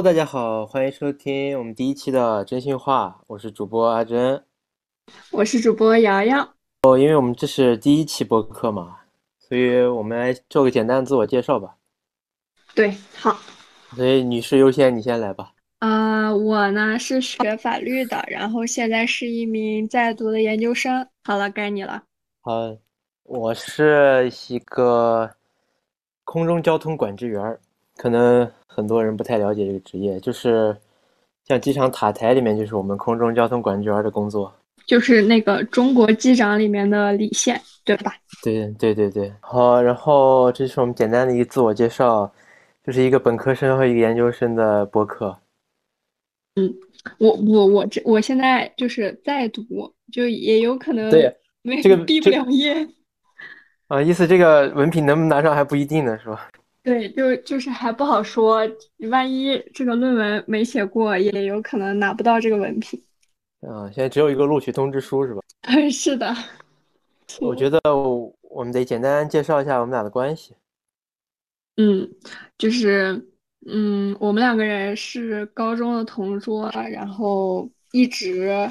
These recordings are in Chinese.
Hello，大家好，欢迎收听我们第一期的真心话，我是主播阿珍，我是主播瑶瑶。哦，因为我们这是第一期播客嘛，所以我们来做个简单的自我介绍吧。对，好。所以女士优先，你先来吧。啊，我呢是学法律的，然后现在是一名在读的研究生。好了，该你了。好，我是一个空中交通管制员，可能很多人不太了解这个职业，就是像机场塔台里面，就是我们空中交通管制员的工作，就是那个中国机长里面的李现，对吧？对对对对。好，然后这是我们简单的一个自我介绍，就是一个本科生和一个研究生的播客。嗯，我我我这我现在就是在读，就也有可能对没这个毕不了业。啊，意思这个文凭能不能拿上还不一定呢，是吧？对，就就是还不好说，万一这个论文没写过，也有可能拿不到这个文凭。啊，现在只有一个录取通知书，是吧？嗯 是的，我觉得我们得简单介绍一下我们俩的关系。嗯，就是嗯，我们两个人是高中的同桌，然后一直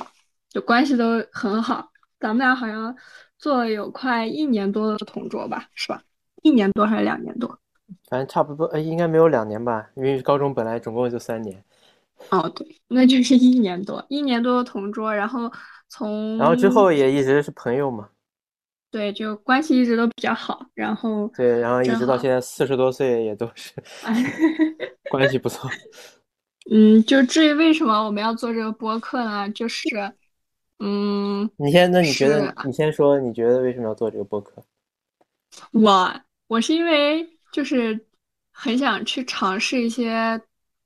就关系都很好。咱们俩好像做了有快一年多的同桌吧，是吧？一年多还是两年多？反正差不多，呃，应该没有两年吧，因为高中本来总共就三年。哦，对，那就是一年多，一年多的同桌，然后从然后之后也一直是朋友嘛。对，就关系一直都比较好，然后对，然后一直到现在四十多岁也都是 关系不错。嗯，就至于为什么我们要做这个播客呢？就是嗯，你先，那你觉得你先说，你觉得为什么要做这个播客？我我是因为就是很想去尝试一些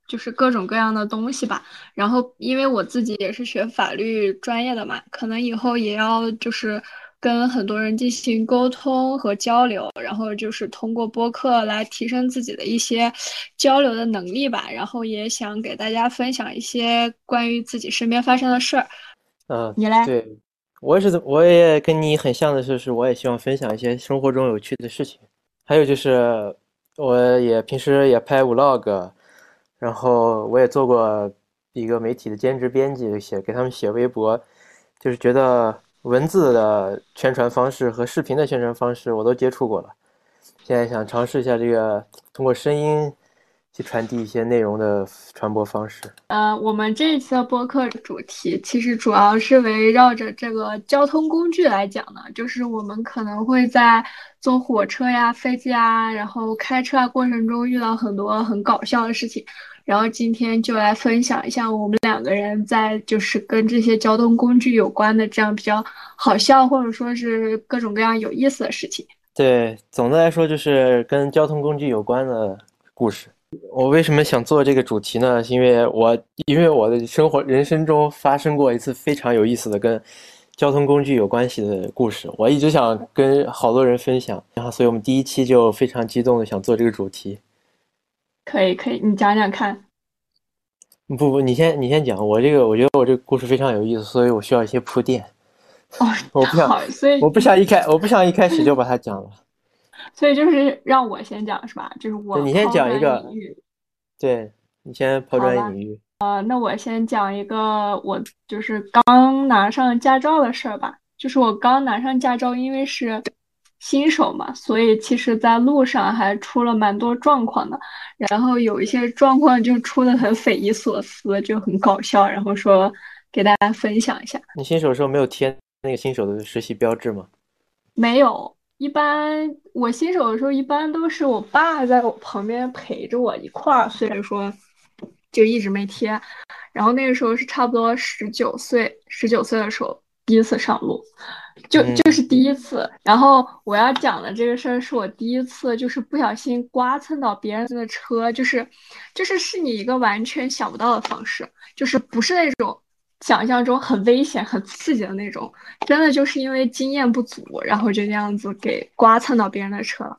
就是各种各样的东西吧，然后因为我自己也是学法律专业的嘛，可能以后也要就是跟很多人进行沟通和交流，然后就是通过播客来提升自己的一些交流的能力吧，然后也想给大家分享一些关于自己身边发生的事儿。嗯，你来？对，我也是，我也跟你很像的就，是我也希望分享一些生活中有趣的事情。还有就是，我也平时也拍 vlog，然后我也做过一个媒体的兼职编辑，写给他们写微博，就是觉得文字的宣传方式和视频的宣传方式我都接触过了，现在想尝试一下这个通过声音去传递一些内容的传播方式。呃，我们这一期的播客主题其实主要是围绕着这个交通工具来讲的，就是我们可能会在坐火车呀、飞机啊，然后开车啊过程中遇到很多很搞笑的事情，然后今天就来分享一下我们两个人在就是跟这些交通工具有关的这样比较好笑或者说是各种各样有意思的事情。对，总的来说就是跟交通工具有关的故事。我为什么想做这个主题呢？是因为我因为我的生活人生中发生过一次非常有意思的跟交通工具有关系的故事，我一直想跟好多人分享，然后所以我们第一期就非常激动的想做这个主题。可以，可以，你讲讲看。不不，你先你先讲，我这个我觉得我这个故事非常有意思，所以我需要一些铺垫。哦，我不想，所以我不想一开我不想一开始就把它讲了。所以就是让我先讲是吧？就是我你先讲一个对，你先抛砖引玉。呃，那我先讲一个我就是刚拿上驾照的事儿吧。就是我刚拿上驾照，因为是新手嘛，所以其实在路上还出了蛮多状况的。然后有一些状况就出的很匪夷所思，就很搞笑。然后说给大家分享一下。你新手的时候没有贴那个新手的实习标志吗？没有，一般我新手的时候，一般都是我爸在我旁边陪着我一块儿，所以说就一直没贴。然后那个时候是差不多十九岁，十九岁的时候第一次上路，就嗯就是第一次。然后我要讲的这个事儿是我第一次，就是不小心刮蹭到别人的车，就是就是是你一个完全想不到的方式，就是不是那种想象中很危险、很刺激的那种。真的就是因为经验不足，然后就那样子给刮蹭到别人的车了。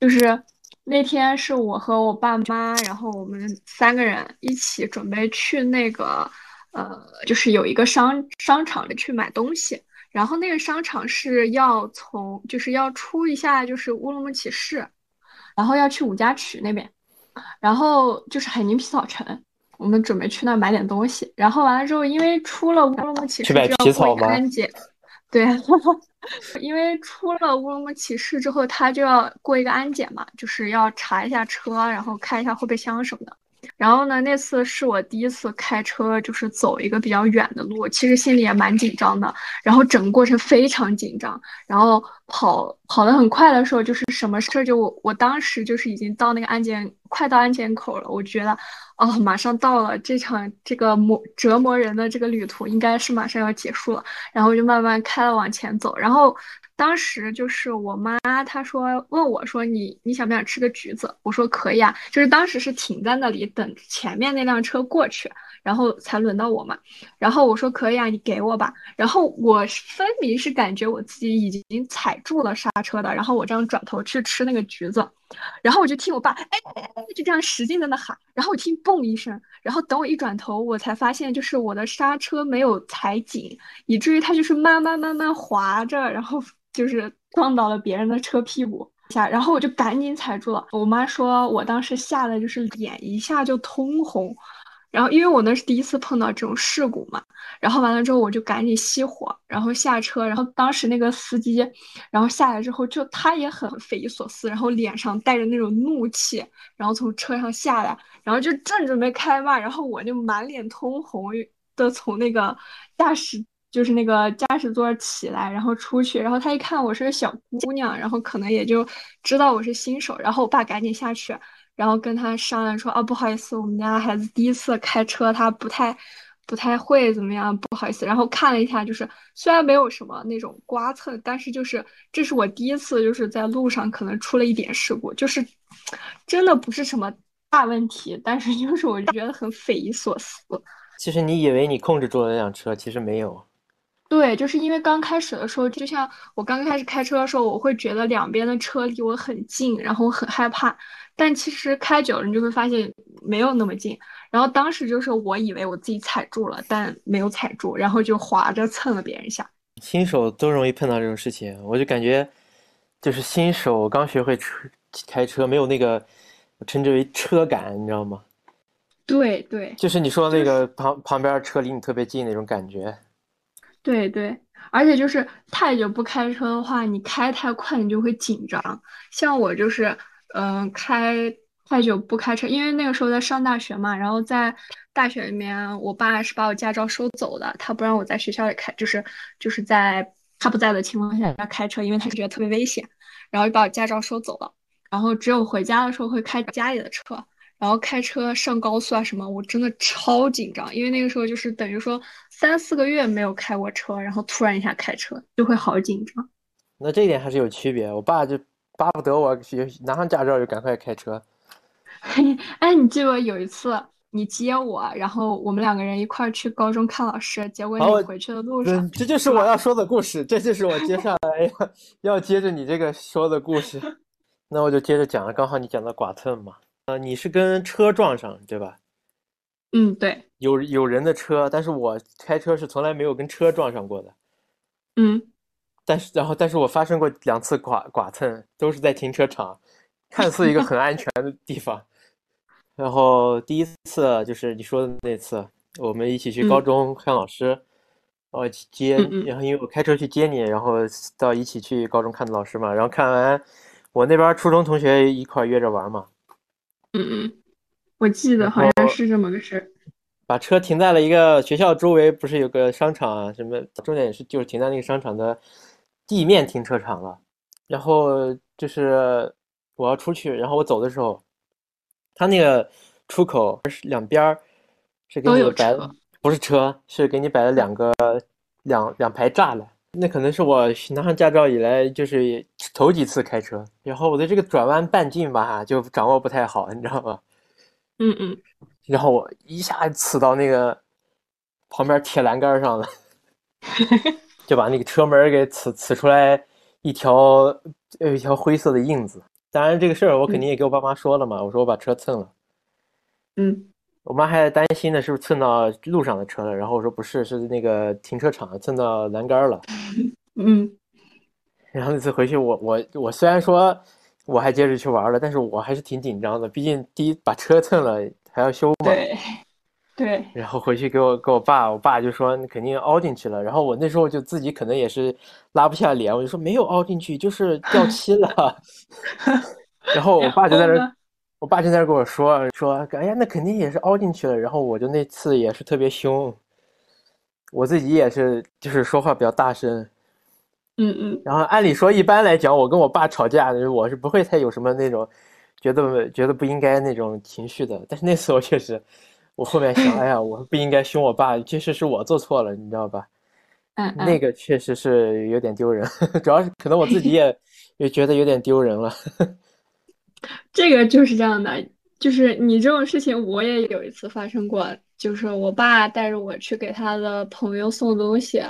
就是那天是我和我爸妈，然后我们三个人一起准备去那个呃，就是有一个商商场里去买东西。然后那个商场是要从，就是要出一下，就是乌鲁木齐市，然后要去五家渠那边。然后就是海宁皮草城，我们准备去那买点东西。然后完了之后，因为出了乌鲁木齐市就要过一个安检，对，因为出了乌鲁木齐市之后，他就要过一个安检嘛，就是要查一下车，然后看一下后备箱什么的。然后呢，那次是我第一次开车，就是走一个比较远的路，其实心里也蛮紧张的。然后整个过程非常紧张，然后跑跑得很快的时候，就是什么事儿就我我当时就是已经到那个安检，快到安检口了，我觉得哦，马上到了，这场这个磨折磨人的这个旅途应该是马上要结束了。然后就慢慢开了往前走，然后。当时就是我妈，她说问我说你你想不想吃个橘子？我说可以啊。就是当时是停在那里等前面那辆车过去，然后才轮到我嘛。然后我说可以啊，你给我吧。然后我分明是感觉我自己已经踩住了刹车的。然后我这样转头去吃那个橘子，然后我就听我爸哎就这样使劲在那喊。然后我听嘣一声，然后等我一转头，我才发现就是我的刹车没有踩紧，以至于它就是慢慢慢慢滑着，然后。就是撞到了别人的车屁股下，然后我就赶紧踩住了。我妈说我当时吓得就是脸一下就通红，然后因为我那是第一次碰到这种事故嘛，然后完了之后我就赶紧熄火，然后下车，然后当时那个司机，然后下来之后就他也很匪夷所思，然后脸上带着那种怒气，然后从车上下来，然后就正准备开骂，然后我就满脸通红的从那个驾驶。就是那个驾驶座起来，然后出去，然后他一看我是个小姑娘，然后可能也就知道我是新手，然后我爸赶紧下去，然后跟他商量说：“啊，不好意思，我们家孩子第一次开车，他不太不太会怎么样，不好意思。”然后看了一下，就是虽然没有什么那种刮蹭，但是就是这是我第一次就是在路上可能出了一点事故，就是真的不是什么大问题，但是就是我觉得很匪夷所思。其实你以为你控制住了那辆车，其实没有。对，就是因为刚开始的时候，就像我刚开始开车的时候，我会觉得两边的车离我很近，然后我很害怕。但其实开久了，你就会发现没有那么近。然后当时就是我以为我自己踩住了，但没有踩住，然后就滑着蹭了别人一下。新手都容易碰到这种事情，我就感觉就是新手刚学会车开车，没有那个我称之为车感，你知道吗？对对，就是你说那个旁旁边车离你特别近那种感觉。对对，而且就是太久不开车的话，你开太快，你就会紧张。像我就是，嗯，开太久不开车，因为那个时候在上大学嘛，然后在大学里面，我爸是把我驾照收走的，他不让我在学校里开，就是就是在他不在的情况下开车，因为他觉得特别危险，然后就把我驾照收走了，然后只有回家的时候会开家里的车。然后开车上高速啊什么，我真的超紧张，因为那个时候就是等于说三四个月没有开过车，然后突然一下开车就会好紧张。那这一点还是有区别，我爸就巴不得我拿上驾照就赶快开车。哎，你记得有一次你接我，然后我们两个人一块儿去高中看老师，结果你回去的路上，这就是我要说的故事，这就是我接下来要 要接着你这个说的故事。那我就接着讲了，刚好你讲到剐蹭嘛。呃，你是跟车撞上对吧？嗯，对，有有人的车，但是我开车是从来没有跟车撞上过的。嗯，但是然后，但是我发生过两次剐剐蹭，都是在停车场，看似一个很安全的地方。然后第一次就是你说的那次，我们一起去高中看老师，哦接，然后因为我开车去接你，然后到一起去高中看的老师嘛，然后看完，我那边初中同学一块约着玩嘛。嗯嗯，我记得好像是这么个事儿。把车停在了一个学校周围，不是有个商场啊？什么重点也是就是停在那个商场的地面停车场了。然后就是我要出去，然后我走的时候，他那个出口是两边儿是给你摆，不是车，是给你摆了两个两两排栅栏。那可能是我拿上驾照以来就是头几次开车，然后我的这个转弯半径吧就掌握不太好，你知道吧？嗯嗯。然后我一下刺到那个旁边铁栏杆上了，就把那个车门给刺刺出来一条有一条灰色的印子。当然这个事儿我肯定也给我爸妈说了嘛，我说我把车蹭了。嗯。我妈还在担心呢，是不是蹭到路上的车了？然后我说不是，是那个停车场蹭到栏杆了。嗯。然后那次回去，我我我虽然说我还接着去玩了，但是我还是挺紧张的，毕竟第一把车蹭了还要修嘛。对，对。然后回去给我给我爸，我爸就说你肯定凹进去了。然后我那时候就自己可能也是拉不下脸，我就说没有凹进去，就是掉漆了。然后我爸就在那，我爸就在那跟我说说，哎呀，那肯定也是凹进去了。然后我就那次也是特别凶，我自己也是就是说话比较大声。嗯嗯，然后按理说，一般来讲，我跟我爸吵架，我是不会太有什么那种觉得觉得不应该那种情绪的。但是那次我确实，我后面想，哎呀，我不应该凶我爸，确实是我做错了，你知道吧？嗯嗯，那个确实是有点丢人，主要是可能我自己也 也觉得有点丢人了。这个就是这样的，就是你这种事情，我也有一次发生过，就是我爸带着我去给他的朋友送东西。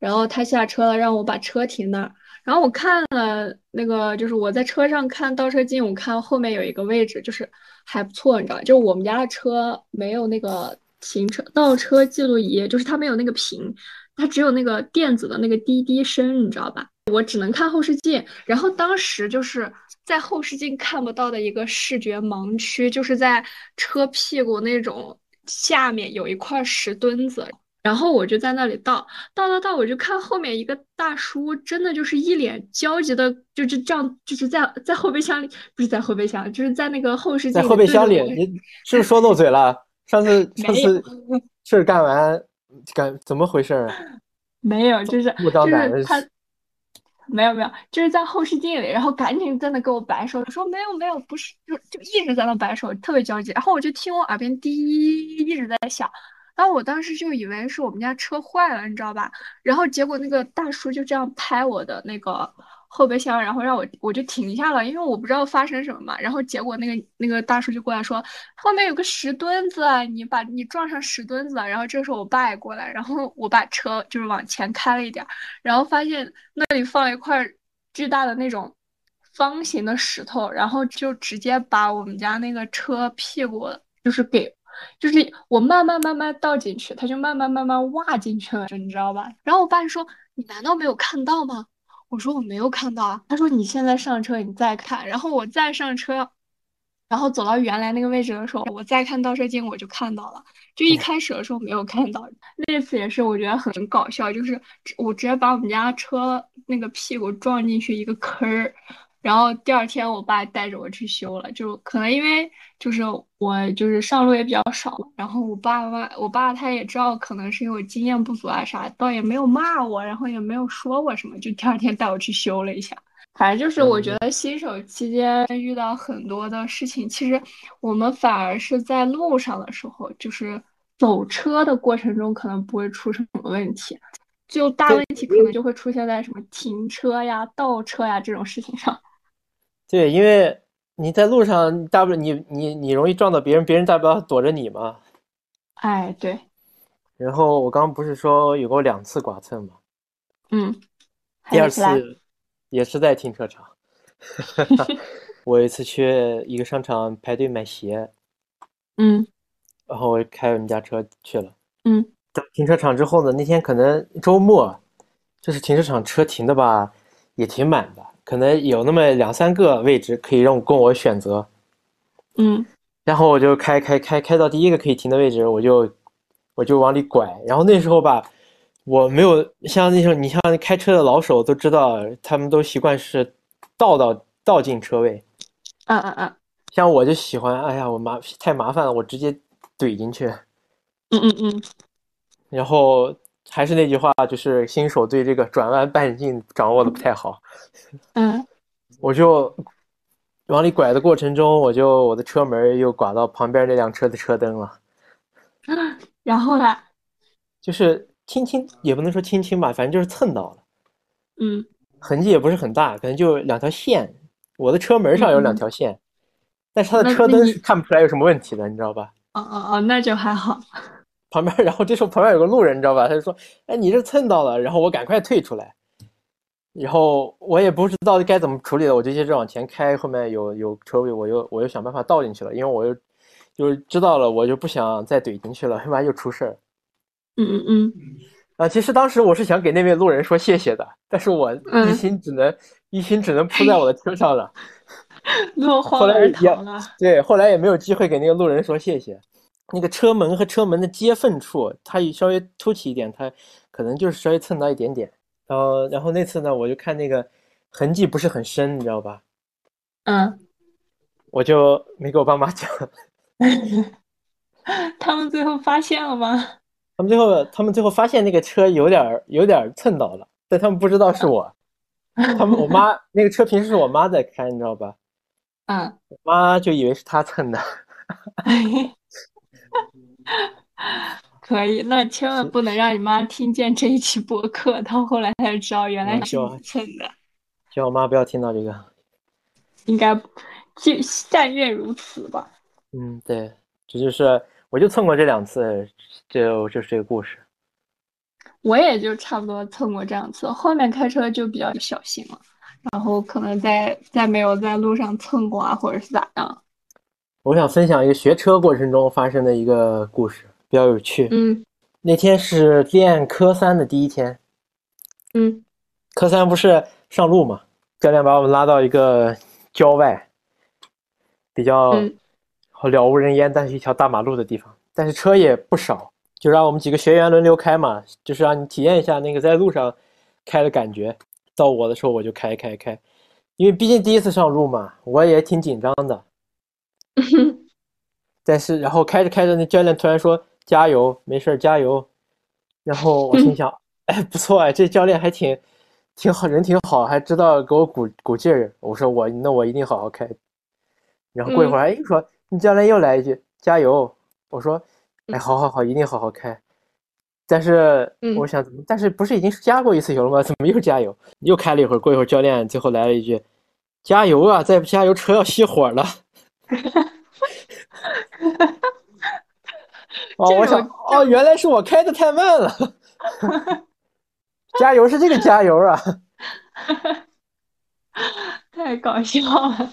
然后他下车了，让我把车停那儿。然后我看了那个，就是我在车上看倒车镜，我看后面有一个位置，就是还不错，你知道就我们家的车没有那个行车倒车记录仪，就是它没有那个屏，它只有那个电子的那个滴滴声，你知道吧？我只能看后视镜。然后当时就是在后视镜看不到的一个视觉盲区，就是在车屁股那种下面有一块石墩子。然后我就在那里倒倒倒倒，我就看后面一个大叔，真的就是一脸焦急的，就是这样，就是在在后备箱里，不是在后备箱，就是在那个后视镜。在后备箱里，你是不是说漏嘴了？上次 上次事儿干完，干怎么回事儿？没有，就是就是他没有没有，就是在后视镜里，然后赶紧在那给我摆手，说没有没有，不是，就就一直在那摆手，特别焦急。然后我就听我耳边滴一直在响。然后我当时就以为是我们家车坏了，你知道吧？然后结果那个大叔就这样拍我的那个后备箱，然后让我我就停下了，因为我不知道发生什么嘛。然后结果那个那个大叔就过来说，后面有个石墩子，你把你撞上石墩子了。然后这时候我爸也过来，然后我把车就是往前开了一点，然后发现那里放一块巨大的那种方形的石头，然后就直接把我们家那个车屁股就是给。就是我慢慢慢慢倒进去，它就慢慢慢慢挖进去了，你知道吧？然后我爸就说：“你难道没有看到吗？”我说：“我没有看到啊。”他说：“你现在上车，你再看。”然后我再上车，然后走到原来那个位置的时候，我再看倒车镜，我就看到了。就一开始的时候没有看到，那次也是我觉得很搞笑，就是我直接把我们家车那个屁股撞进去一个坑儿。然后第二天，我爸带着我去修了，就可能因为就是我就是上路也比较少，然后我爸妈，我爸他也知道可能是因为我经验不足啊啥，倒也没有骂我，然后也没有说我什么，就第二天带我去修了一下。反正就是我觉得新手期间遇到很多的事情，其实我们反而是在路上的时候，就是走车的过程中可能不会出什么问题，就大问题可能就会出现在什么停车呀、倒车呀这种事情上。对，因为你在路上，大不了你你你容易撞到别人，别人大不了躲着你嘛。哎，对。然后我刚不是说有过两次剐蹭吗？嗯。第二次也是在停车场。我有一次去一个商场排队买鞋。嗯。然后我开我们家车去了。嗯。到停车场之后呢，那天可能周末，就是停车场车停的吧，也挺满的。可能有那么两三个位置可以让我供我选择，嗯，然后我就开开开开到第一个可以停的位置，我就我就往里拐。然后那时候吧，我没有像那时候，你像开车的老手都知道，他们都习惯是倒到倒进车位。嗯嗯嗯。像我就喜欢，哎呀，我麻太麻烦了，我直接怼进去。嗯嗯嗯。然后。还是那句话，就是新手对这个转弯半径掌握的不太好。嗯，我就往里拐的过程中，我就我的车门又刮到旁边那辆车的车灯了。然后呢？就是轻轻，也不能说轻轻吧，反正就是蹭到了。嗯，痕迹也不是很大，可能就两条线。我的车门上有两条线，但是它的车灯是看不出来有什么问题的，你知道吧？哦哦哦，那就还好。旁边，然后这时候旁边有个路人，你知道吧？他就说：“哎，你这蹭到了。”然后我赶快退出来，然后我也不知道该怎么处理了，我就接着往前开。后面有有车位，我又我又想办法倒进去了，因为我又就知道了，我就不想再怼进去了，要不然又出事儿。嗯嗯嗯。啊，其实当时我是想给那位路人说谢谢的，但是我一心只能一心只能扑在我的车上了。落荒而逃了。对，后来也没有机会给那个路人说谢谢。那个车门和车门的接缝处，它稍微凸起一点，它可能就是稍微蹭到一点点。然后，然后那次呢，我就看那个痕迹不是很深，你知道吧？嗯，我就没给我爸妈讲。他们最后发现了吗？他们最后，他们最后发现那个车有点有点蹭到了，但他们不知道是我。他们我妈那个车平时是我妈在开，你知道吧？嗯，我妈就以为是他蹭的。可以，那千万不能让你妈听见这一期播客，到后来才知道原来是你蹭的。希望我妈不要听到这个。应该就但愿如此吧。嗯，对，这就是我就蹭过这两次，就就是这个故事。我也就差不多蹭过这两次，后面开车就比较小心了，然后可能再再没有在路上蹭过啊，或者是咋样。我想分享一个学车过程中发生的一个故事，比较有趣。嗯，那天是练科三的第一天。嗯，科三不是上路嘛？教练把我们拉到一个郊外，比较了无人烟，但是一条大马路的地方，但是车也不少，就让我们几个学员轮流开嘛，就是让你体验一下那个在路上开的感觉。到我的时候我就开开开，因为毕竟第一次上路嘛，我也挺紧张的。但是，然后开着开着，那教练突然说：“加油，没事加油。”然后我心想：“哎，不错哎，这教练还挺挺好，人挺好，还知道给我鼓鼓劲儿。”我说：“我那我一定好好开。”然后过一会儿，哎，说你教练又来一句：“加油。”我说：“哎，好好好，一定好好开。”但是我想，怎么但是不是已经加过一次油了吗？怎么又加油？又开了一会儿，过一会儿教练最后来了一句：“加油啊！再不加油，车要熄火了。” 哦，我想，哦，原来是我开的太慢了。加油是这个加油啊！太搞笑了。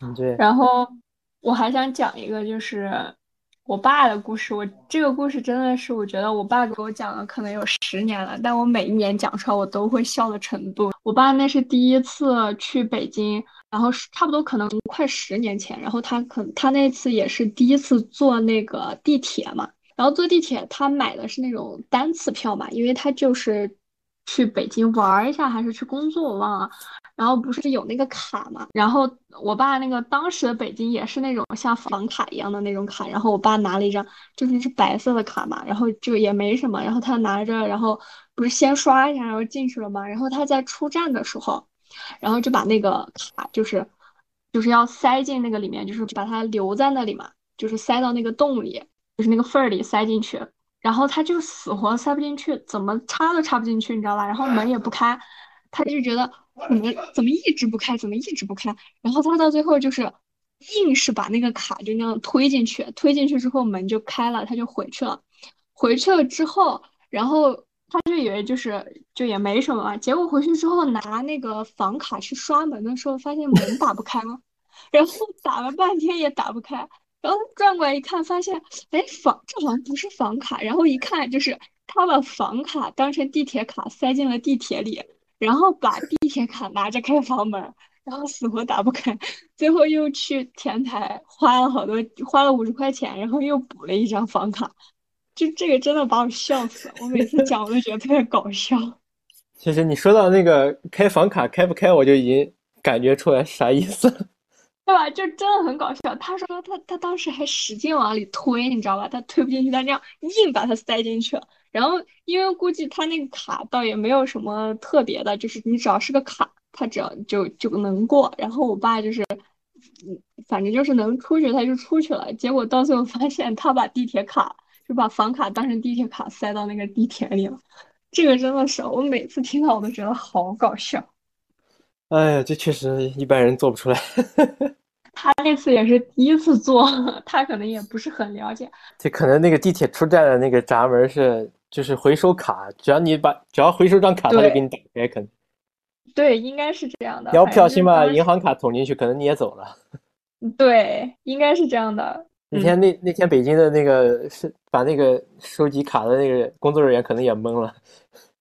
嗯，对。然后我还想讲一个，就是我爸的故事。我这个故事真的是，我觉得我爸给我讲了，可能有十年了，但我每一年讲出来，我都会笑的程度。我爸那是第一次去北京。然后差不多可能快十年前，然后他可他那次也是第一次坐那个地铁嘛，然后坐地铁他买的是那种单次票嘛，因为他就是去北京玩一下还是去工作我忘了，然后不是有那个卡嘛，然后我爸那个当时的北京也是那种像房卡一样的那种卡，然后我爸拿了一张就是是白色的卡嘛，然后就也没什么，然后他拿着，然后不是先刷一下然后进去了嘛，然后他在出站的时候。然后就把那个卡，就是就是要塞进那个里面，就是把它留在那里嘛，就是塞到那个洞里，就是那个缝儿里塞进去。然后他就死活塞不进去，怎么插都插不进去，你知道吧？然后门也不开，他就觉得怎么怎么一直不开，怎么一直不开。然后他到最后就是硬是把那个卡就那样推进去，推进去之后门就开了，他就回去了。回去了之后，然后。他就以为就是就也没什么，结果回去之后拿那个房卡去刷门的时候，发现门打不开了，然后打了半天也打不开，然后转过来一看，发现哎房这好像不是房卡，然后一看就是他把房卡当成地铁卡塞进了地铁里，然后把地铁卡拿着开房门，然后死活打不开，最后又去前台花了好多花了五十块钱，然后又补了一张房卡。就这个真的把我笑死了，我每次讲我都觉得特别搞笑。其实你说到那个开房卡开不开，我就已经感觉出来啥意思了，对吧？就真的很搞笑。他说他他当时还使劲往里推，你知道吧？他推不进去，他这样硬把它塞进去了。然后因为估计他那个卡倒也没有什么特别的，就是你只要是个卡，他只要就就能过。然后我爸就是，嗯，反正就是能出去他就出去了。结果到最后发现他把地铁卡。就把房卡当成地铁卡塞到那个地铁里了，这个真的是我每次听到我都觉得好搞笑。哎呀，这确实一般人做不出来。他那次也是第一次做，他可能也不是很了解。这可能那个地铁出站的那个闸门是就是回收卡，只要你把只要回收张卡，他就给你打开，可能。对，应该是这样的。你要不小心把银行卡捅进去，可能你也走了。对，应该是这样的。那天那那天北京的那个是把那个收集卡的那个工作人员可能也懵了，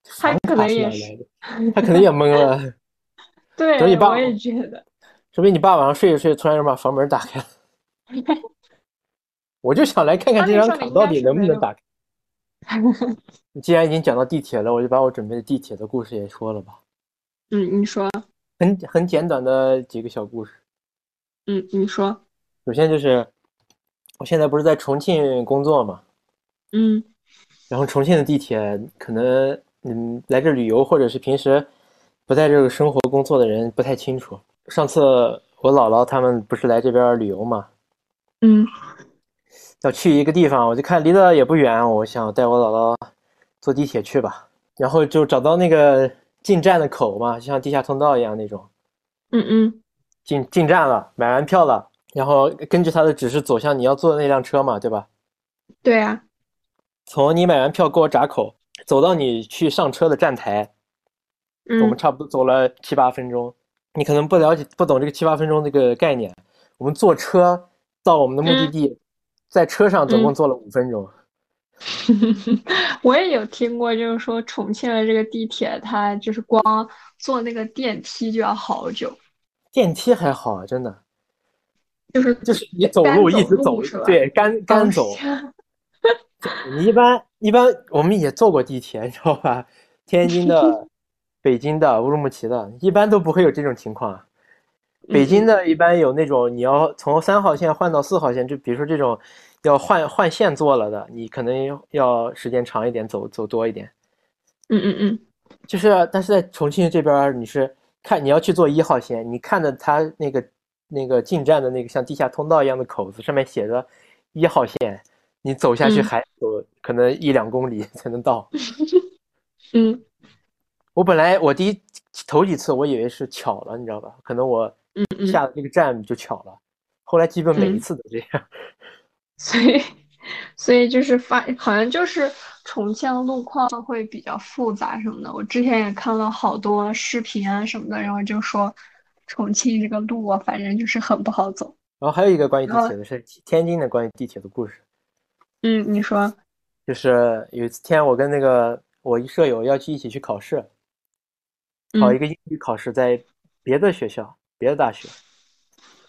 他可能也是，他可能也懵了。对，等你爸，我也觉得。说不定你爸晚上睡着睡着，突然就把房门打开了。我就想来看看这张卡到底能不能打开。你既然已经讲到地铁了，我就把我准备的地铁的故事也说了吧。嗯，你说。很很简短的几个小故事。嗯，你说。首先就是，我现在不是在重庆工作嘛。嗯。然后重庆的地铁可能，嗯，来这旅游或者是平时不在这个生活工作的人不太清楚。上次我姥姥他们不是来这边旅游嘛。嗯。要去一个地方，我就看离得也不远，我想带我姥姥坐地铁去吧。然后就找到那个进站的口嘛，就像地下通道一样那种。嗯嗯。进进站了，买完票了，然后根据他的指示走向你要坐的那辆车嘛，对吧？对啊。从你买完票过闸口，走到你去上车的站台，我们差不多走了七八分钟。你可能不了解、不懂这个七八分钟这个概念。我们坐车到我们的目的地。在车上总共坐了五分钟。我也有听过，就是说重庆的这个地铁，它就是光坐那个电梯就要好久。电梯还好，真的。就是就是你走路一直走，对，干干走。你一般一般我们也坐过地铁，你知道吧？天津的、北京的、乌鲁木齐的，一般都不会有这种情况。北京的一般有那种你要从三号线换到四号线，就比如说这种要换换线坐了的，你可能要时间长一点，走走多一点。嗯嗯嗯，就是但是在重庆这边，你是看你要去坐一号线，你看着它那个那个进站的那个像地下通道一样的口子，上面写着一号线，你走下去还有可能一两公里才能到。嗯，我本来我第一头几次我以为是巧了，你知道吧？可能我。嗯，下的这个站就巧了，后来基本每一次都这样，所以，所以就是发，好像就是重庆的路况会比较复杂什么的。我之前也看了好多视频啊什么的，然后就说重庆这个路啊，反正就是很不好走。然后还有一个关于地铁的是天津的关于地铁的故事。嗯，你说，就是有一天我跟那个我一舍友要去一起去考试，考一个英语考试，在别的学校。别的大学，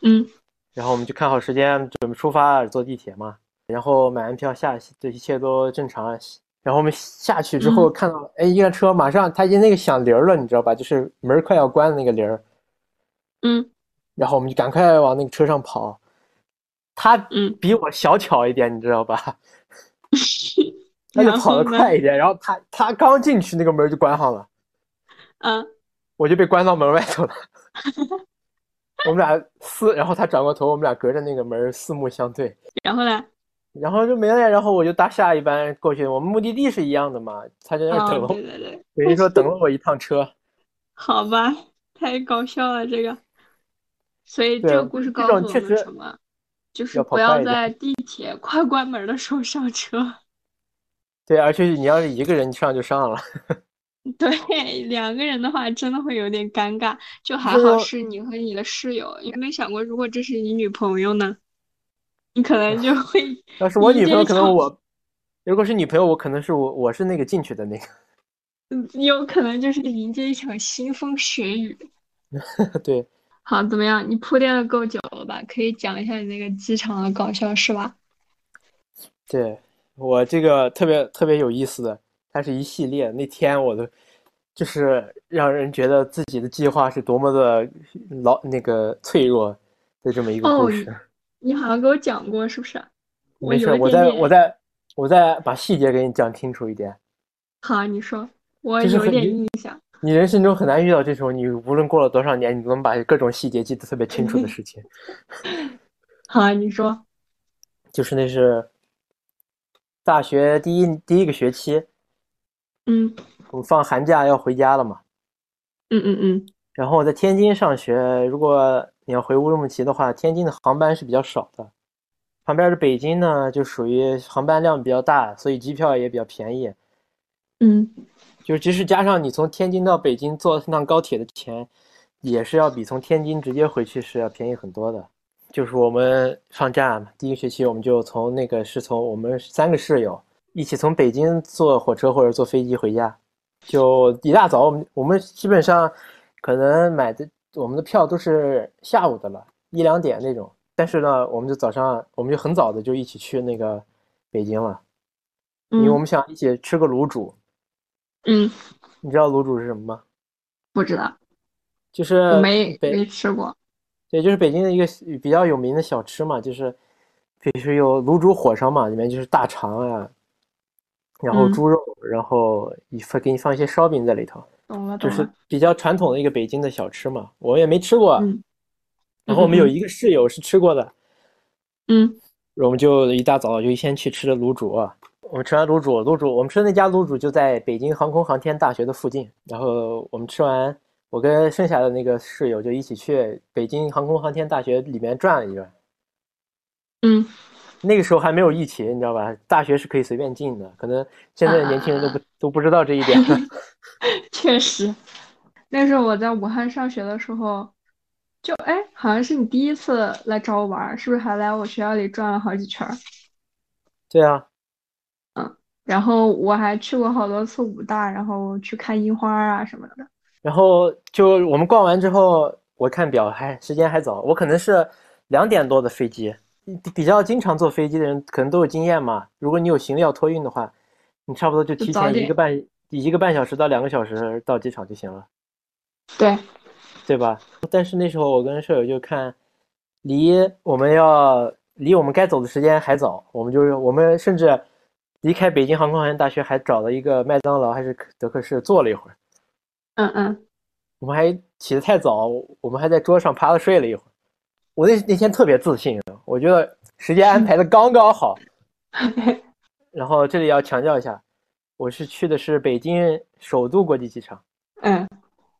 嗯，然后我们就看好时间准备出发坐地铁嘛，然后买完票下，这一切都正常。然后我们下去之后看到，哎，一辆车马上它已经那个响铃了，你知道吧？就是门快要关的那个铃儿，嗯，然后我们就赶快往那个车上跑。他比我小巧一点，你知道吧？他就跑得快一点，然后他他刚进去那个门就关上了，嗯，我就被关到门外头了。我们俩四，然后他转过头，我们俩隔着那个门四目相对。然后呢？然后就没了。然后我就搭下一班过去。我们目的地是一样的嘛？他在那等了，对对对，等于说等了我一趟车。好吧，太搞笑了这个。所以这个故事告诉我们什么？就是不要在地铁快关门的时候上车。对，而且你要是一个人上就上了。对，两个人的话真的会有点尴尬，就还好是你和你的室友。有没有想过，如果这是你女朋友呢？你可能就 会。要是我女朋友，可能我，如果是女朋友，我可能是我，我是那个进去的那个。嗯，有可能就是迎接一场腥风血雨。对。好，怎么样？你铺垫的够久了吧？可以讲一下你那个机场的搞笑是吧？对我这个特别特别有意思的。它是一系列，那天我都就是让人觉得自己的计划是多么的老那个脆弱的这么一个故事。你好像给我讲过，是不是？没事，我再我再我再把细节给你讲清楚一点。好，你说，我有点印象。你人生中很难遇到这种，你无论过了多少年，你都能把各种细节记得特别清楚的事情。好啊，你说。就是那是大学第一第一个学期。嗯，我放寒假要回家了嘛。嗯嗯嗯。然后我在天津上学，如果你要回乌鲁木齐的话，天津的航班是比较少的。旁边的北京呢，就属于航班量比较大，所以机票也比较便宜。嗯，就即使加上你从天津到北京坐趟高铁的钱，也是要比从天津直接回去是要便宜很多的。就是我们放假嘛，第一学期我们就从那个是从我们三个室友。一起从北京坐火车或者坐飞机回家，就一大早，我们我们基本上可能买的我们的票都是下午的了，一两点那种。但是呢，我们就早上，我们就很早的就一起去那个北京了，因为我们想一起吃个卤煮。嗯，你知道卤煮是什么吗？不知道，就是没没吃过。对，就是北京的一个比较有名的小吃嘛，就是就是有卤煮火烧嘛，里面就是大肠啊，然后猪肉，然后一放给你放一些烧饼在里头，懂了，懂了就是比较传统的一个北京的小吃嘛。我也没吃过，嗯然后我们有一个室友是吃过的，嗯我们就一大早就先去吃了卤煮。我们吃完卤煮，卤煮我们吃的那家卤煮就在北京航空航天大学的附近。然后我们吃完，我跟剩下的那个室友就一起去北京航空航天大学里面转了一转。嗯，那个时候还没有疫情，你知道吧？大学是可以随便进的，可能现在的年轻人都不、都不知道这一点。确实，那时候我在武汉上学的时候，就哎，好像是你第一次来找我玩，是不是还来我学校里转了好几圈？对啊，然后我还去过好多次武大，然后去看樱花啊什么的。然后就我们逛完之后，我看表还时间还早，我可能是两点多的飞机。比较经常坐飞机的人可能都有经验嘛。如果你有行李要托运的话，你差不多就提前一个半一个半小时到两个小时到机场就行了，对，对吧？但是那时候我跟舍友就看，离我们要离我们该走的时间还早，我们就是我们甚至离开北京航空航天大学还找了一个麦当劳还是德克士坐了一会儿。嗯嗯，我们还起得太早，我们还在桌上趴着睡了一会儿。我那那天特别自信，我觉得时间安排的刚刚好。然后这里要强调一下，我是去的是北京首都国际机场，嗯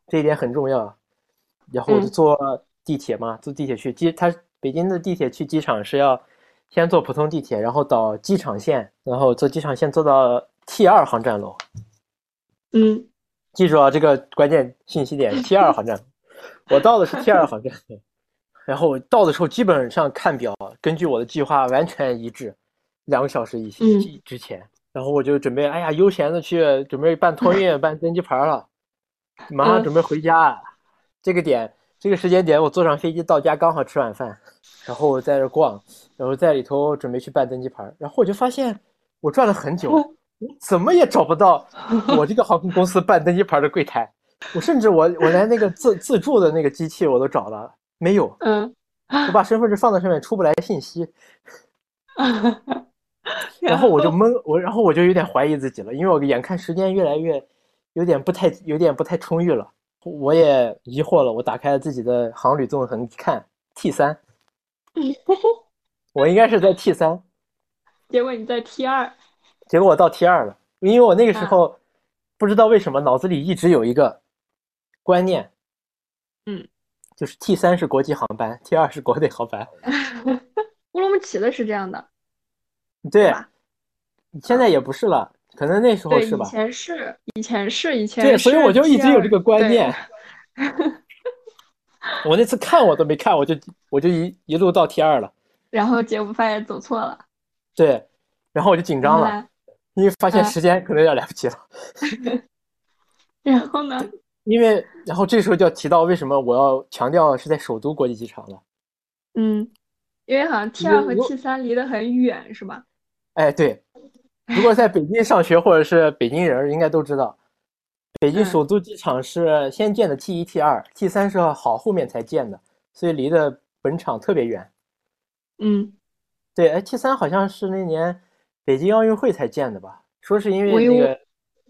这一点很重要。然后我就嗯坐地铁嘛，坐地铁去机，它北京的地铁去机场是要先坐普通地铁，然后到机场线，然后坐机场线坐到 T 二航站楼。嗯。记住啊，这个关键信息点，T 二航站，我到的是 T 二航站，然后我到的时候基本上看表，根据我的计划完全一致，两个小时以前嗯之前，然后我就准备，哎呀，悠闲的去准备办托运、办登机牌了，马上嗯。准备回家，这个点这个时间点我坐上飞机到家刚好吃晚饭，然后我在这逛，然后在里头准备去办登机牌，然后我就发现我转了很久。怎么也找不到我这个航空公司办登机牌的柜台，我甚至我我连那个自自助的那个机器我都找了，没有。嗯，我把身份证放在上面出不来信息，然后我就懵，我然后我就有点怀疑自己了，因为我眼看时间越来越有点不太有点不太充裕了，我也疑惑了。我打开了自己的航旅纵横一看 T 三，我应该是在 T 三，结果你在 T 二，结果我到 T 二了，因为我那个时候不知道为什么脑子里一直有一个观念，嗯，就是 T 三是国际航班，T 二是国内航班。乌鲁木齐的是这样的，对吧，现在也不是了，可能那时候是吧？以前是，以前是，以前对，所以我就一直有这个观念。我那次看我都没看，我就我就一一路到 T 二了。然后结果发现走错了，对，然后我就紧张了？因为发现嗯时间可能有点来不及了。然后呢？因为然后这时候就要提到为什么我要强调是在首都国际机场了。嗯，因为好像 T 二和 T 三离得很远，是吧？哎，对，如果在北京上学或者是北京人，应该都知道，北京嗯首都机场是先建的 T 一、T 二，T 三是好后面才建的，所以离的本场特别远。嗯，对，哎，T 三好像是那年北京奥运会才建的吧？说是因为那个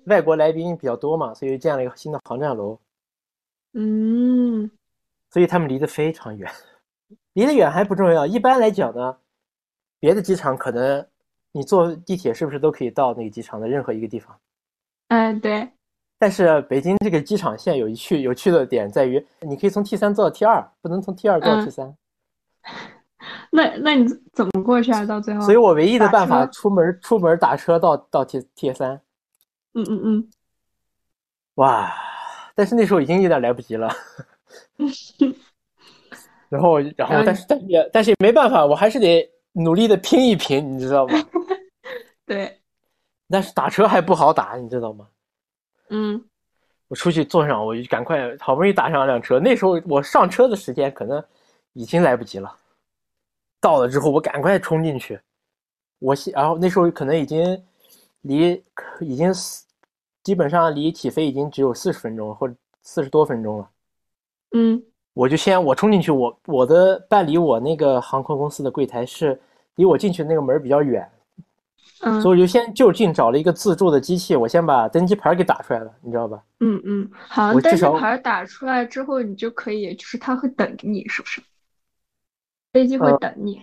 外国来宾比较多嘛，所以建了一个新的航站楼，嗯，所以他们离得非常远。离得远还不重要，一般来讲呢，别的机场可能你坐地铁是不是都可以到那个机场的任何一个地方？嗯，对，但是北京这个机场线有一趣有趣的点在于，你可以从 T 三坐到 T 二，不能从 T 二坐到嗯 T 三。那那你怎么过去啊？到最后？所以我唯一的办法出门出门打车到到 T T 三。嗯嗯嗯，哇！但是那时候已经有点来不及了。然后，然后，然后但是，但是也，但是也没办法，我还是得努力的拼一拼，你知道吗？对，但是打车还不好打，你知道吗？嗯我出去坐上，我就赶快好不容易打上了辆车。那时候我上车的时间可能已经来不及了。到了之后，我赶快冲进去。我然后那时候可能已经离已经基本上离起飞已经只有四十分钟或者四十多分钟了。嗯，我就先我冲进去，我我的办理我那个航空公司的柜台是离我进去的那个门比较远。嗯，所以我就先就近找了一个自助的机器，我先把登机牌给打出来了，你知道吧？嗯嗯，好像登机牌打出来之后，你就可以，就是他会等你，是不是？飞机会等你，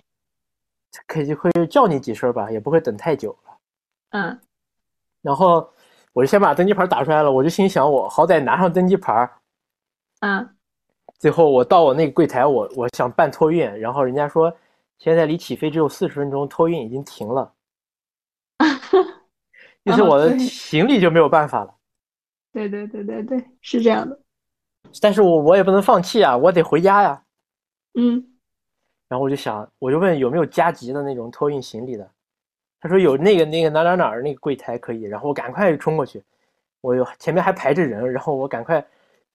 肯定会叫你几声吧，也不会等太久了。嗯，然后我就先把登机牌打出来了，我就心想，我好歹拿上登机牌。嗯。最后我到我那个柜台，我我想办托运，然后人家说现在离起飞只有四十分钟，托运已经停了。就是我的行李就没有办法了。对对对对对，是这样的。但是我我也不能放弃啊，我得回家呀。嗯。然后我就想，我就问有没有加急的那种托运行李的。他说有那个那个哪哪哪儿那个柜台可以。然后我赶快冲过去，我有前面还排着人，然后我赶快，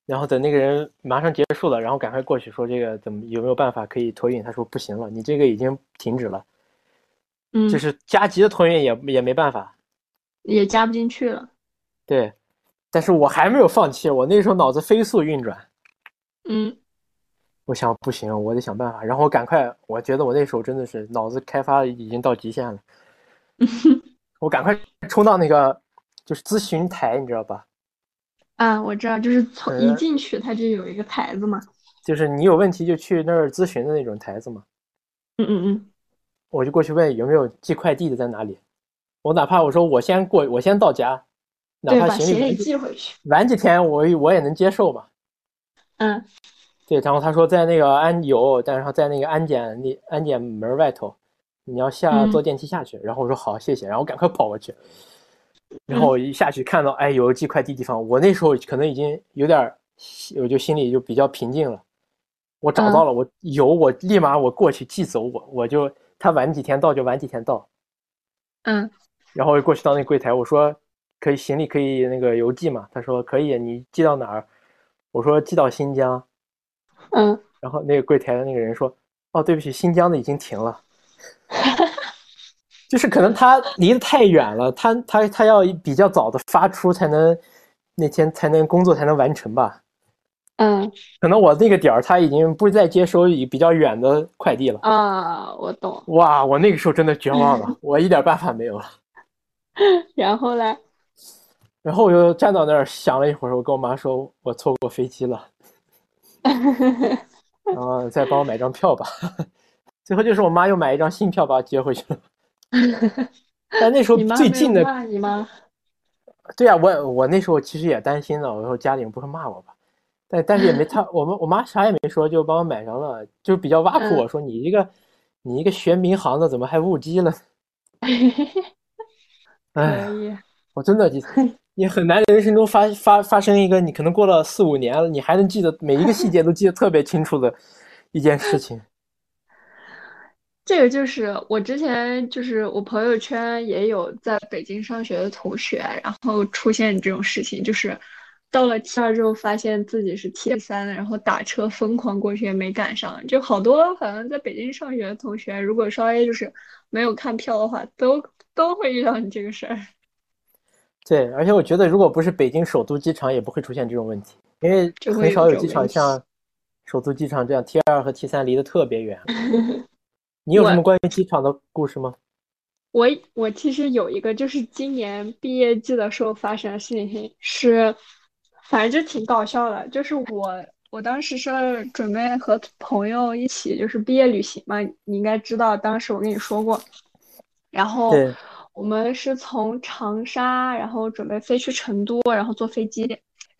然后等那个人马上结束了，然后赶快过去说这个怎么有没有办法可以托运？他说不行了，你这个已经停止了。嗯，就是加急的托运也也没办法，也加不进去了。对，但是我还没有放弃，我那时候脑子飞速运转。嗯，我想不行，我得想办法。然后我赶快，我觉得我那时候真的是脑子开发已经到极限了。我赶快冲到那个就是咨询台，你知道吧？啊，我知道，就是从一进去它就有一个台子嘛。就是你有问题就去那儿咨询的那种台子嘛。嗯嗯嗯。我就过去问有没有寄快递的在哪里，我哪怕我说我先过，我先到家，哪怕行李寄回去，晚几天我我也能接受嘛。嗯，对，然后他说在那个安有，但是在那个安检那安检门外头，你要下坐电梯下去。然后我说好，谢谢，然后我赶快跑过去，然后我一下去看到哎有寄快递地方，我那时候可能已经有点，我就心里就比较平静了。我找到了，我有，我立马我过去寄走，我我就。他晚几天到就晚几天到，嗯，然后我过去到那柜台，我说可以行李可以那个邮寄嘛？他说可以，你寄到哪儿？我说寄到新疆，嗯，然后那个柜台的那个人说，哦，对不起，新疆的已经停了，就是可能他离得太远了，他他他要比较早的发出才能那天才能工作才能完成吧。嗯，可能我那个点儿他已经不再接收比较远的快递了啊，我懂。哇，我那个时候真的绝望了，我一点办法没有了。然后呢？然后我就站到那儿想了一会儿，我跟我妈说，我错过飞机了，然后再帮我买张票吧。最后就是我妈又买一张新票把我接回去了。但那时候最近的，骂你吗？对呀，我我那时候其实也担心了，我说家里人不会骂我吧？但但是也没 他，我们我妈啥也没说，就帮我买上了，就比较挖苦我说你一个你一个学民航的怎么还误机了？哎，我真的你很难人生中发发发生一个你可能过了四五年了，你还能记得每一个细节都记得特别清楚的一件事情。这个就是我之前就是我朋友圈也有在北京上学的同学，然后出现这种事情，就是。到了 T 二之后，发现自己是 T 三，然后打车疯狂过去也没赶上，就好多好像在北京上学的同学，如果稍微就是没有看票的话，都都会遇到你这个事儿。对，而且我觉得如果不是北京首都机场，也不会出现这种问题，因为很少有机场像首都机场这样 T 二和 T 三离得特别远。你有什么关于机场的故事吗？我我其实有一个，就是今年毕业季的时候发生的事情是。反正就挺搞笑的，就是我我当时是准备和朋友一起就是毕业旅行嘛，你应该知道，当时我跟你说过，然后我们是从长沙，然后准备飞去成都，然后坐飞机，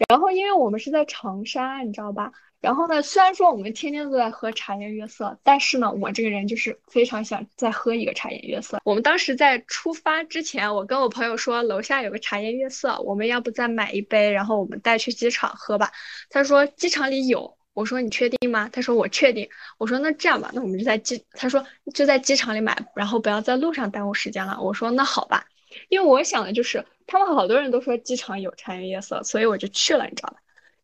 然后因为我们是在长沙，你知道吧？然后呢，虽然说我们天天都在喝茶颜悦色，但是呢，我这个人就是非常想再喝一个茶颜悦色。我们当时在出发之前，我跟我朋友说，楼下有个茶颜悦色，我们要不再买一杯，然后我们带去机场喝吧。他说机场里有，我说你确定吗？他说我确定。我说那这样吧，那我们就在机，他说就在机场里买，然后不要在路上耽误时间了。我说那好吧。因为我想的就是，他们好多人都说机场有茶颜悦色，所以我就去了，你知道吧？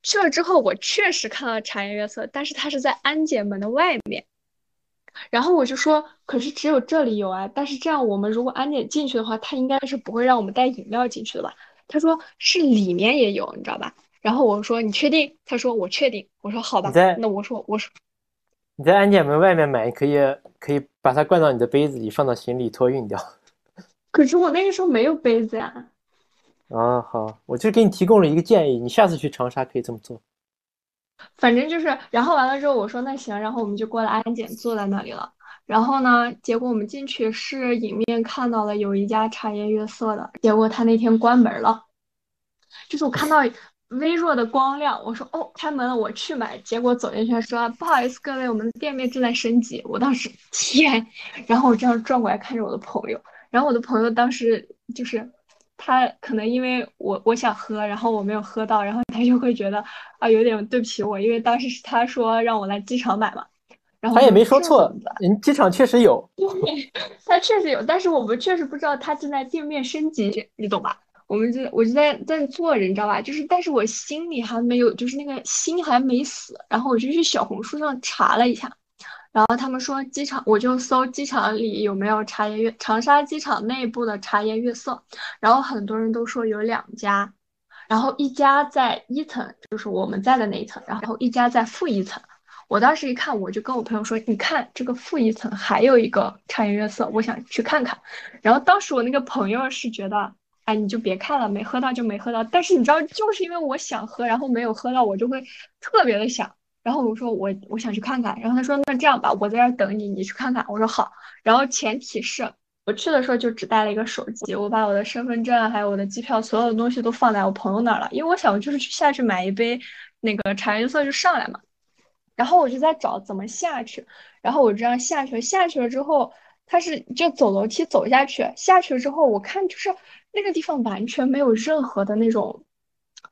去了之后，我确实看到茶颜悦色，但是它是在安检门的外面。然后我就说，可是只有这里有啊。但是这样，我们如果安检进去的话，他应该是不会让我们带饮料进去的吧？他说是里面也有，你知道吧？然后我说你确定？他说我确定。我说好吧，那我说我说你在安检门外面买，可以可以把它灌到你的杯子里，放到行李托运掉。可是我那个时候没有杯子呀。啊，啊好，我就给你提供了一个建议，你下次去长沙可以这么做。反正就是，然后完了之后，我说那行，然后我们就过了安检，坐在那里了。然后呢，结果我们进去是迎面看到了有一家茶颜悦色的，结果他那天关门了。就是我看到微弱的光亮，我说哦，开门了，我去买。结果走进去说不好意思，各位，我们的店面正在升级。我当时 天，然后我这样转过来看着我的朋友，然后我的朋友当时就是。他可能因为我我想喝，然后我没有喝到，然后他就会觉得啊有点对不起我，因为当时是他说让我来机场买嘛，然后他也没说错，人机场确实有，对，他确实有，但是我们确实不知道他正在店面升级，你懂吧？我们就我就在在坐着，你知道吧？就是但是我心里还没有，就是那个心还没死，然后我就去小红书上查了一下。然后他们说机场，我就搜机场里有没有茶颜悦长沙机场内部的茶颜悦色，然后很多人都说有两家，然后一家在一层，就是我们在的那一层，然后一家在负一层。我当时一看，我就跟我朋友说，你看这个负一层还有一个茶颜悦色，我想去看看。然后当时我那个朋友是觉得，哎，你就别看了，没喝到就没喝到。但是你知道，就是因为我想喝，然后没有喝到，我就会特别的想。然后我说我我想去看看，然后他说那这样吧，我在这儿等你，你去看看。我说好。然后前提是我去的时候就只带了一个手机，我把我的身份证还有我的机票所有的东西都放在我朋友那儿了，因为我想就是去下去买一杯那个茶颜色就上来嘛。然后我就在找怎么下去，然后我这样下去，下去了之后，他是就走楼梯走下去，下去了之后，我看就是那个地方完全没有任何的那种，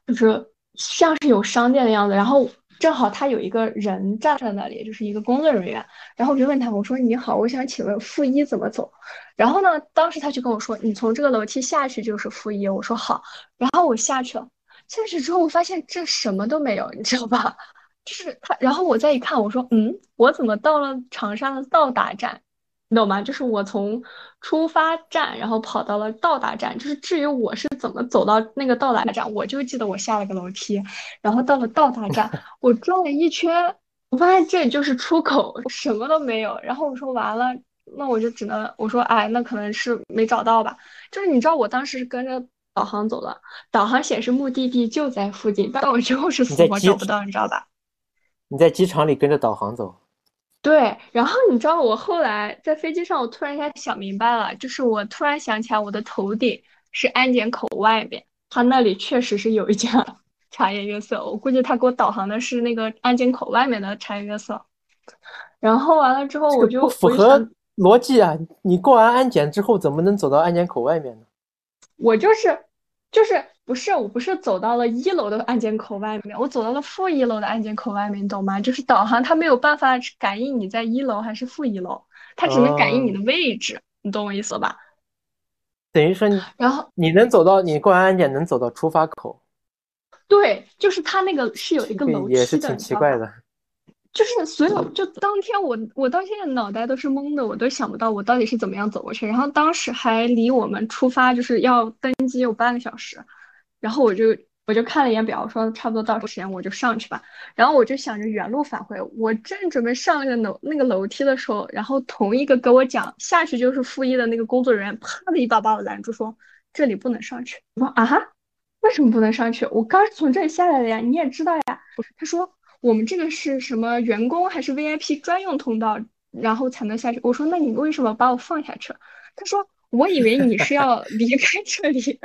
就是像是有商店的样子，然后。正好他有一个人站在那里，就是一个工作人员，然后我就问他，我说你好，我想请问负一怎么走？然后呢，当时他就跟我说，你从这个楼梯下去就是负一。我说好，然后我下去了，下去之后我发现这什么都没有，你知道吧？就是他，然后我再一看，我说嗯，我怎么到了长沙的到达站？你懂吗？就是我从出发站，然后跑到了到达站。就是至于我是怎么走到那个到达站，我就记得我下了个楼梯，然后到了到达站，我转了一圈，我发现这里就是出口，什么都没有。然后我说完了，那我就只能我说哎，那可能是没找到吧。就是你知道我当时是跟着导航走的，导航显示目的地就在附近，但我就是死活找不到，你知道吧？你在机场里跟着导航走。对，然后你知道我后来在飞机上，我突然一下想明白了，就是我突然想起来，我的头顶是安检口外面，他那里确实是有一家 茶颜悦色，我估计他给我导航的是那个安检口外面的茶颜悦色。然后完了之后，我就不符合逻辑啊！你过完安检之后，怎么能走到安检口外面呢？我就是，就是。不是，我不是走到了一楼的安检口外面，我走到了负一楼的安检口外面，你懂吗？就是导航它没有办法感应你在一楼还是负一楼，它只能感应你的位置，你懂我意思吧？等于说你，然后你能走到你过完安检能走到出发口？对，就是它那个是有一个楼梯的，也是挺奇怪的。就是所有就当天我我到现在脑袋都是懵的，我都想不到我到底是怎么样走过去。然后当时还离我们出发就是要登机有半个小时。然后我就我就看了一眼表，说差不多到时间我就上去吧。然后我就想着原路返回。我正准备上那个楼那个楼梯的时候，然后同一个跟我讲下去就是负一的那个工作人员，啪的一把把我拦住，说这里不能上去。我说啊，为什么不能上去？我刚从这里下来的呀，你也知道呀。他说我们这个是什么员工还是 VIP 专用通道，然后才能下去。我说那你为什么把我放下去了？他说我以为你是要离开这里。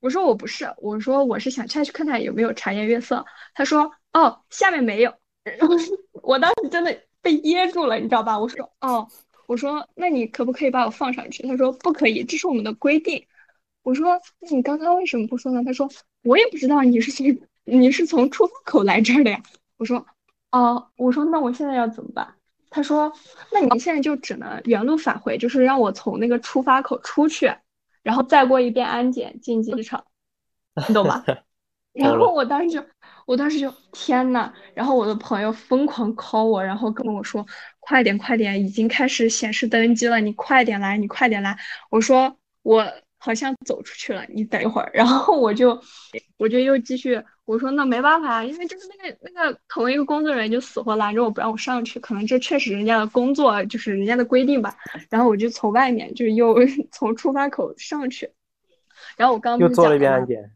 我说我不是，我说我是想下去看看有没有茶颜悦色。他说哦，下面没有。我当时真的被噎住了，你知道吧？我说哦，我说那你可不可以把我放上去？他说不可以，这是我们的规定。我说那你刚刚为什么不说呢？他说我也不知道你是从你是从出口来这儿的呀。我说哦，我说那我现在要怎么办？他说那你现在就只能原路返回，就是让我从那个出发口出去。然后再过一遍安检进机场，你懂吧？然后我当时就，我当时就天呐，然后我的朋友疯狂 call 我，然后跟我说快点快点，已经开始显示登机了，你快点来，你快点来。我说我好像走出去了，你等一会儿。然后我就我就又继续，我说那没办法，因为就是那个那个同一个工作人员就死活拦着我不让我上去，可能这确实人家的工作就是人家的规定吧。然后我就从外面就又 从出发口上去，然后我刚又做了一遍安检，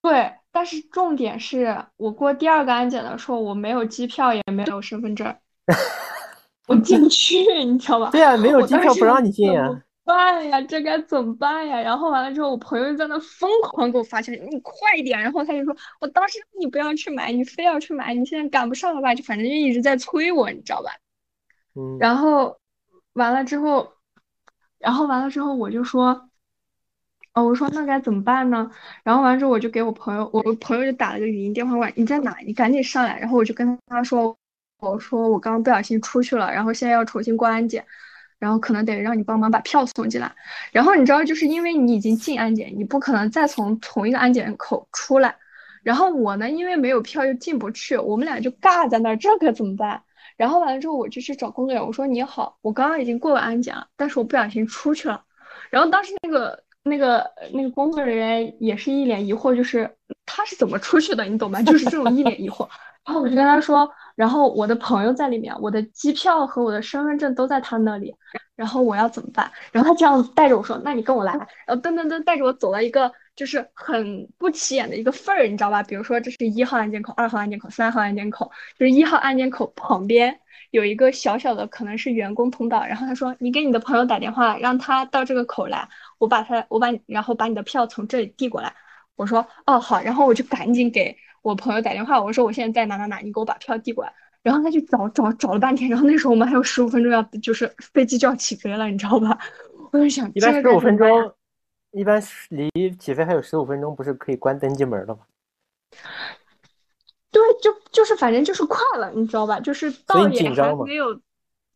对。但是重点是我过第二个安检的时候，我没有机票，也没有身份证，我进不去，你知道吧？对呀，没有机票不让你进呀。办呀？这该怎么办呀？然后完了之后，我朋友在那疯狂给我发消息，你快点！然后他就说，我当时你不要去买，你非要去买，你现在赶不上了吧？就反正就一直在催我，你知道吧？嗯。然后完了之后，然后完了之后，我就说。哦，我说那该怎么办呢？然后完了之后我就给我朋友，我朋友就打了个语音电话过来，你在哪？你赶紧上来。然后我就跟他说，我说我刚刚不小心出去了，然后现在要重新过安检，然后可能得让你帮忙把票送进来。然后你知道，就是因为你已经进安检，你不可能再从同一个安检口出来。然后我呢，因为没有票又进不去，我们俩就尬在那儿，这可怎么办？然后完了之后我就去找工作人员，我说你好，我刚刚已经过了安检了，但是我不小心出去了。然后当时那个。那个那个工作人员也是一脸疑惑，就是他是怎么出去的，你懂吗？就是这种一脸疑惑。然后我就跟他说，然后我的朋友在里面，我的机票和我的身份证都在他那里，然后我要怎么办？然后他这样带着我说，那你跟我来，然后噔噔噔带着我走了一个就是很不起眼的一个缝儿，你知道吧？比如说这是一号安检口、二号安检口、三号安检口，就是一号安检口旁边。有一个小小的可能是员工通道，然后他说你给你的朋友打电话，让他到这个口来，我把他我把然后把你的票从这里递过来。我说哦好，然后我就赶紧给我朋友打电话，我说我现在在哪哪哪，你给我把票递过来。然后他就找找找了半天，然后那时候我们还有十五分钟要就是飞机就要起飞了，你知道吧？我就想一般十五分钟，一般离起飞还有十五分钟，不是可以关登机门了吗？对，就就是反正就是快了，你知道吧？就是到也还没有，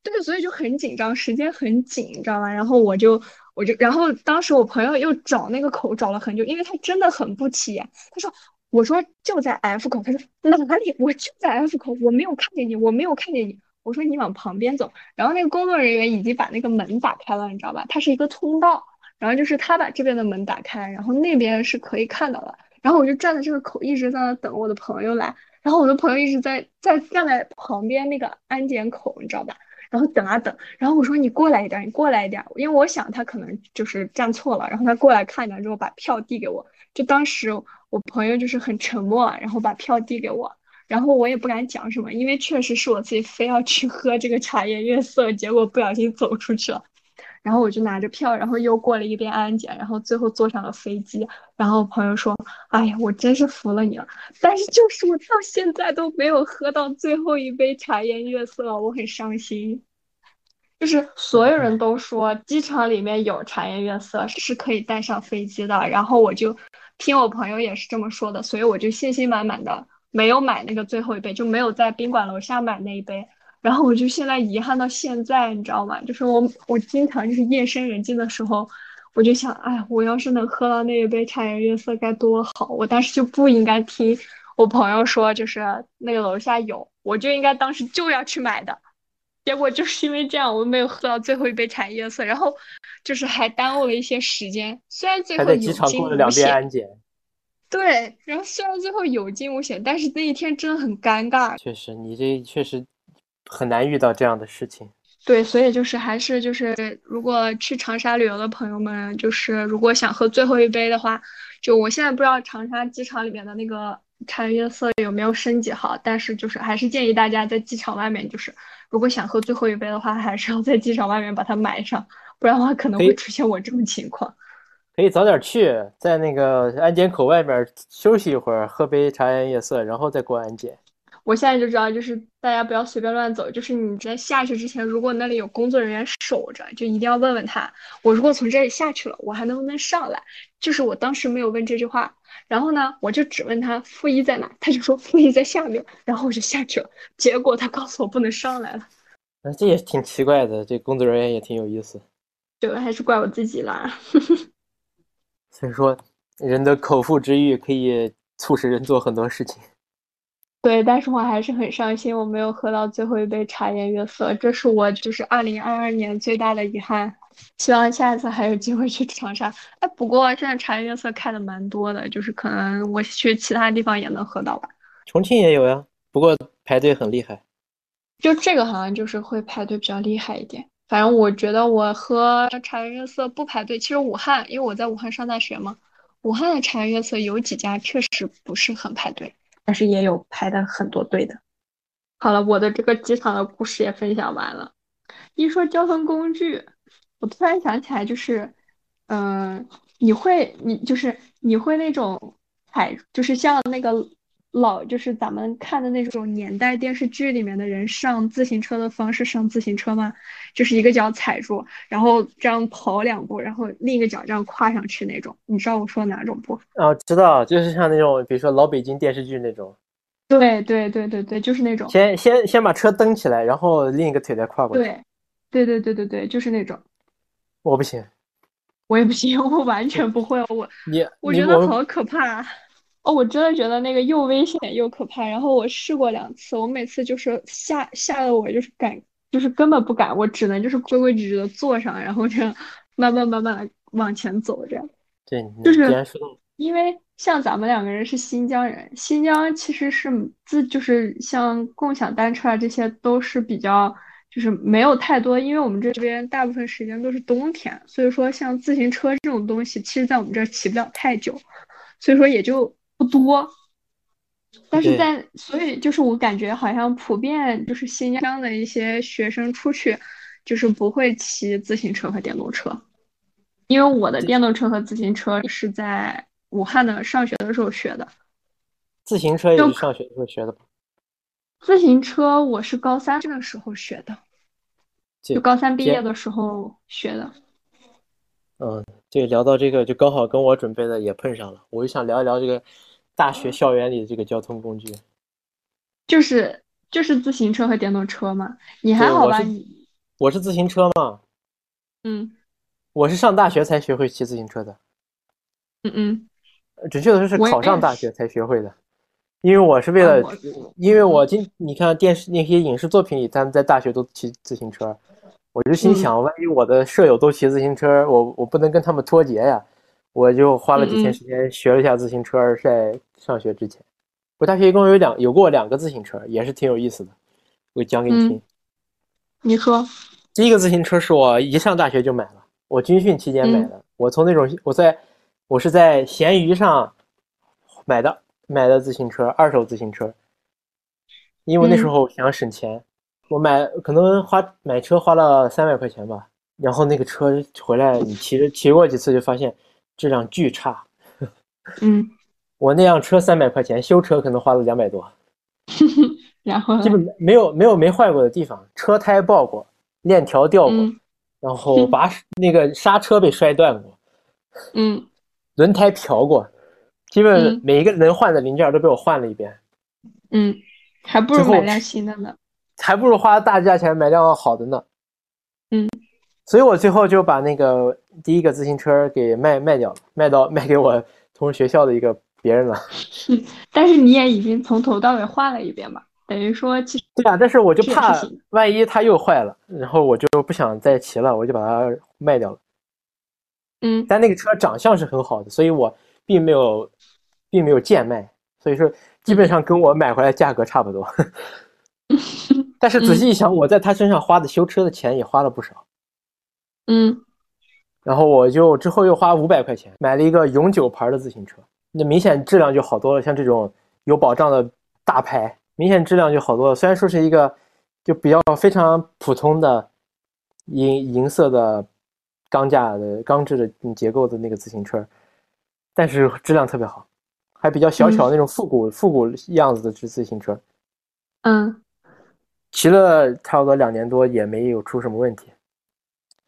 对，所以就很紧张，时间很紧，你知道吧？然后我就我就然后当时我朋友又找那个口找了很久，因为他真的很不起眼。他说：“我说就在 F 口。”他说：“哪里？我就在 F 口，我没有看见你，我没有看见你。”我说：“你往旁边走。”然后那个工作人员已经把那个门打开了，你知道吧？它是一个通道，然后就是他把这边的门打开，然后那边是可以看到的。然后我就站在这个口，一直在那等我的朋友来。然后我的朋友一直在在站在旁边那个安检口，你知道吧？然后等啊等，然后我说你过来一点，你过来一点，因为我想他可能就是站错了。然后他过来看一眼之后，把票递给我。就当时我朋友就是很沉默，然后把票递给我，然后我也不敢讲什么，因为确实是我自己非要去喝这个茶颜悦色，结果不小心走出去了。然后我就拿着票，然后又过了一遍安检，然后最后坐上了飞机。然后朋友说：“哎呀，我真是服了你了。”但是就是我到现在都没有喝到最后一杯茶颜悦色，我很伤心。就是所有人都说机场里面有茶颜悦色是可以带上飞机的，然后我就听我朋友也是这么说的，所以我就信心满满的没有买那个最后一杯，就没有在宾馆楼下买那一杯。然后我就现在遗憾到现在，你知道吗？就是我我经常就是夜深人静的时候，我就想，哎，我要是能喝到那一杯茶颜悦色该多好！我当时就不应该听我朋友说，就是那个楼下有，我就应该当时就要去买的。结果就是因为这样，我没有喝到最后一杯茶颜悦色，然后就是还耽误了一些时间。虽然最后有惊无险，对，然后虽然最后有惊无险，但是那一天真的很尴尬。确实，你这确实。很难遇到这样的事情，对，所以就是还是就是，如果去长沙旅游的朋友们，就是如果想喝最后一杯的话，就我现在不知道长沙机场里面的那个茶颜悦色有没有升级好，但是就是还是建议大家在机场外面，就是如果想喝最后一杯的话，还是要在机场外面把它买上，不然的话可能会出现我这种情况。可以早点去，在那个安检口外面休息一会儿，喝杯茶颜悦色，然后再过安检。我现在就知道，就是大家不要随便乱走。就是你在下去之前，如果那里有工作人员守着，就一定要问问他：我如果从这里下去了，我还能不能上来？就是我当时没有问这句话，然后呢，我就只问他负一在哪，他就说负一在下面，然后我就下去了。结果他告诉我不能上来了。那这也挺奇怪的，这工作人员也挺有意思。对，还是怪我自己啦。所以说，人的口腹之欲可以促使人做很多事情。对，但是我还是很伤心，我没有喝到最后一杯茶颜悦色，这是我就是二零二二年最大的遗憾。希望下一次还有机会去长沙。哎，不过现在茶颜悦色开的蛮多的，就是可能我去其他地方也能喝到吧。重庆也有呀，不过排队很厉害。就这个好像就是会排队比较厉害一点。反正我觉得我喝茶颜悦色不排队。其实武汉，因为我在武汉上大学嘛，武汉的茶颜悦色有几家确实不是很排队。但是也有排的很多队的。好了，我的这个机场的故事也分享完了。一说交通工具，我突然想起来，就是，嗯，你会，你就是你会那种踩，就是像那个老，就是咱们看的那种年代电视剧里面的人上自行车的方式上自行车吗？就是一个脚踩住，然后这样跑两步，然后另一个脚这样跨上去那种。你知道我说哪种不？啊，知道，就是像那种，比如说老北京电视剧那种。对对对对对，就是那种。先先先把车蹬起来，然后另一个腿再跨过去。对，对对对对对，就是那种。我不行，我也不行，我完全不会。我你我觉得好可怕。哦，我真的觉得那个又危险又可怕。然后我试过两次，我每次就是吓吓得我就是敢。就是根本不敢，我只能就是规规矩矩的坐上，然后这样慢慢慢慢的往前走，这样。对，就是因为像咱们两个人是新疆人，新疆其实是自就是像共享单车啊这些都是比较就是没有太多，因为我们这边大部分时间都是冬天，所以说像自行车这种东西，其实在我们这儿骑不了太久，所以说也就不多。但是在，所以就是我感觉好像普遍就是新疆的一些学生出去，就是不会骑自行车和电动车，因为我的电动车和自行车是在武汉的上学的时候学的。自行车也是上学的时候学的吧？自行车我是高三的时候学的，就高三毕业的时候学的。嗯，对，聊到这个就刚好跟我准备的也碰上了，我就想聊一聊这个。大学校园里的这个交通工具，就是就是自行车和电动车嘛。你还好吧？你我是自行车嘛。嗯，我是上大学才学会骑自行车的。嗯嗯，准确的说是考上大学才学会的。因为我是为了，因为我今你看电视那些影视作品里，他们在大学都骑自行车，我就心想，万一我的舍友都骑自行车，我我不能跟他们脱节呀。我就花了几天时间学了一下自行车，在上学之前，我大学一共有两有过两个自行车，也是挺有意思的，我讲给你听。你说，第一个自行车是我一上大学就买了，我军训期间买的。我从那种我在我是在闲鱼上买的买的自行车，二手自行车，因为那时候想省钱，我买可能花买车花了三百块钱吧，然后那个车回来你骑着骑过几次就发现。质量巨差，嗯，我那辆车三百块钱修车可能花了两百多，然后基本没有没有没坏过的地方，车胎爆过，链条掉过，然后把 那个刹车被摔断过，嗯，轮胎瓢过，基本每一个能换的零件都被我换了一遍，嗯，还不如买辆新的呢，还不如花大价钱买辆好的呢，嗯。所以我最后就把那个第一个自行车给卖卖掉了，卖到卖给我同学校的一个别人了。但是你也已经从头到尾换了一遍吧？等于说，其实对啊，但是我就怕万一它又坏了，然后我就不想再骑了，我就把它卖掉了。嗯，但那个车长相是很好的，所以我并没有并没有贱卖，所以说基本上跟我买回来价格差不多。但是仔细一想，我在他身上花的修车的钱也花了不少。嗯，然后我就之后又花五百块钱买了一个永久牌的自行车，那明显质量就好多了。像这种有保障的大牌，明显质量就好多了。虽然说是一个就比较非常普通的银银色的钢架的钢制的结构的那个自行车，但是质量特别好，还比较小巧那种复古复古样子的自自行车。嗯，骑了差不多两年多也没有出什么问题。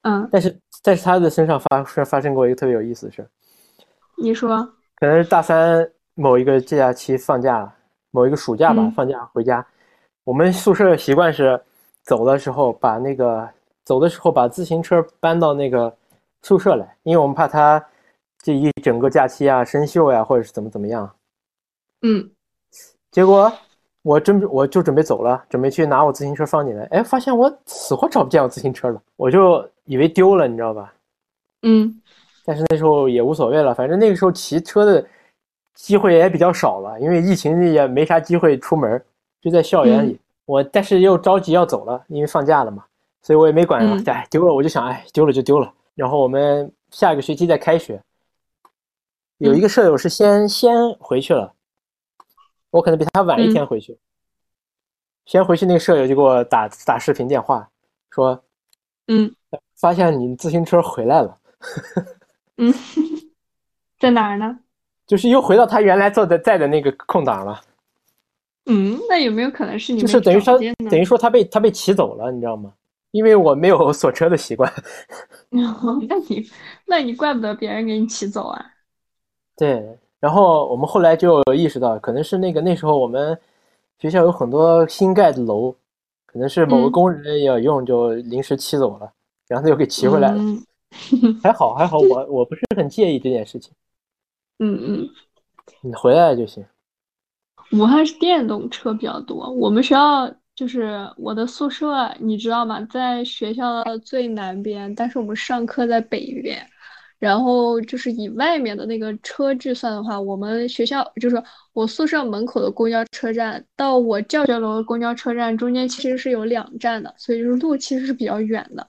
嗯，但是但是他的身上发生发生过一个特别有意思的事。你说？可能是大三某一个假期放假，某一个暑假吧，放假回家。我们宿舍的习惯是，走的时候把那个走的时候把自行车搬到那个宿舍来，因为我们怕他这一整个假期啊生锈呀，或者是怎么怎么样。嗯，结果我真我就准备走了，准备去拿我自行车放进来，哎，发现我死活找不见我自行车了，我就以为丢了，你知道吧？嗯，但是那时候也无所谓了，反正那个时候骑车的机会也比较少了，因为疫情也没啥机会出门，就在校园里。我但是又着急要走了，因为放假了嘛，所以我也没管了。哎，丢了我就想，哎，丢了就丢了。然后我们下个学期再开学，有一个舍友是先先回去了。我可能比他晚一天回去，先回去那个舍友就给我打打视频电话，说，嗯，发现你自行车回来了，嗯，在哪儿呢？就是又回到他原来坐的在的那个空档了。嗯，那有没有可能是你？就是等于说，等于说他被他被骑走了，你知道吗？因为我没有 锁车的习惯。那你那你怪不得别人给你骑走啊？对。然后我们后来就意识到，可能是那个那时候我们学校有很多新盖的楼，可能是某个工人要用，就临时骑走了，然后他又给骑回来了。还好还好，我我不是很介意这件事情。嗯嗯，你回来了就行。武汉是电动车比较多，我们学校就是我的宿舍，你知道吗？在学校的最南边，但是我们上课在北边。然后就是以外面的那个车距算的话，我们学校就是我宿舍门口的公交车站到我教学楼的公交车站中间其实是有两站的，所以就是路其实是比较远的。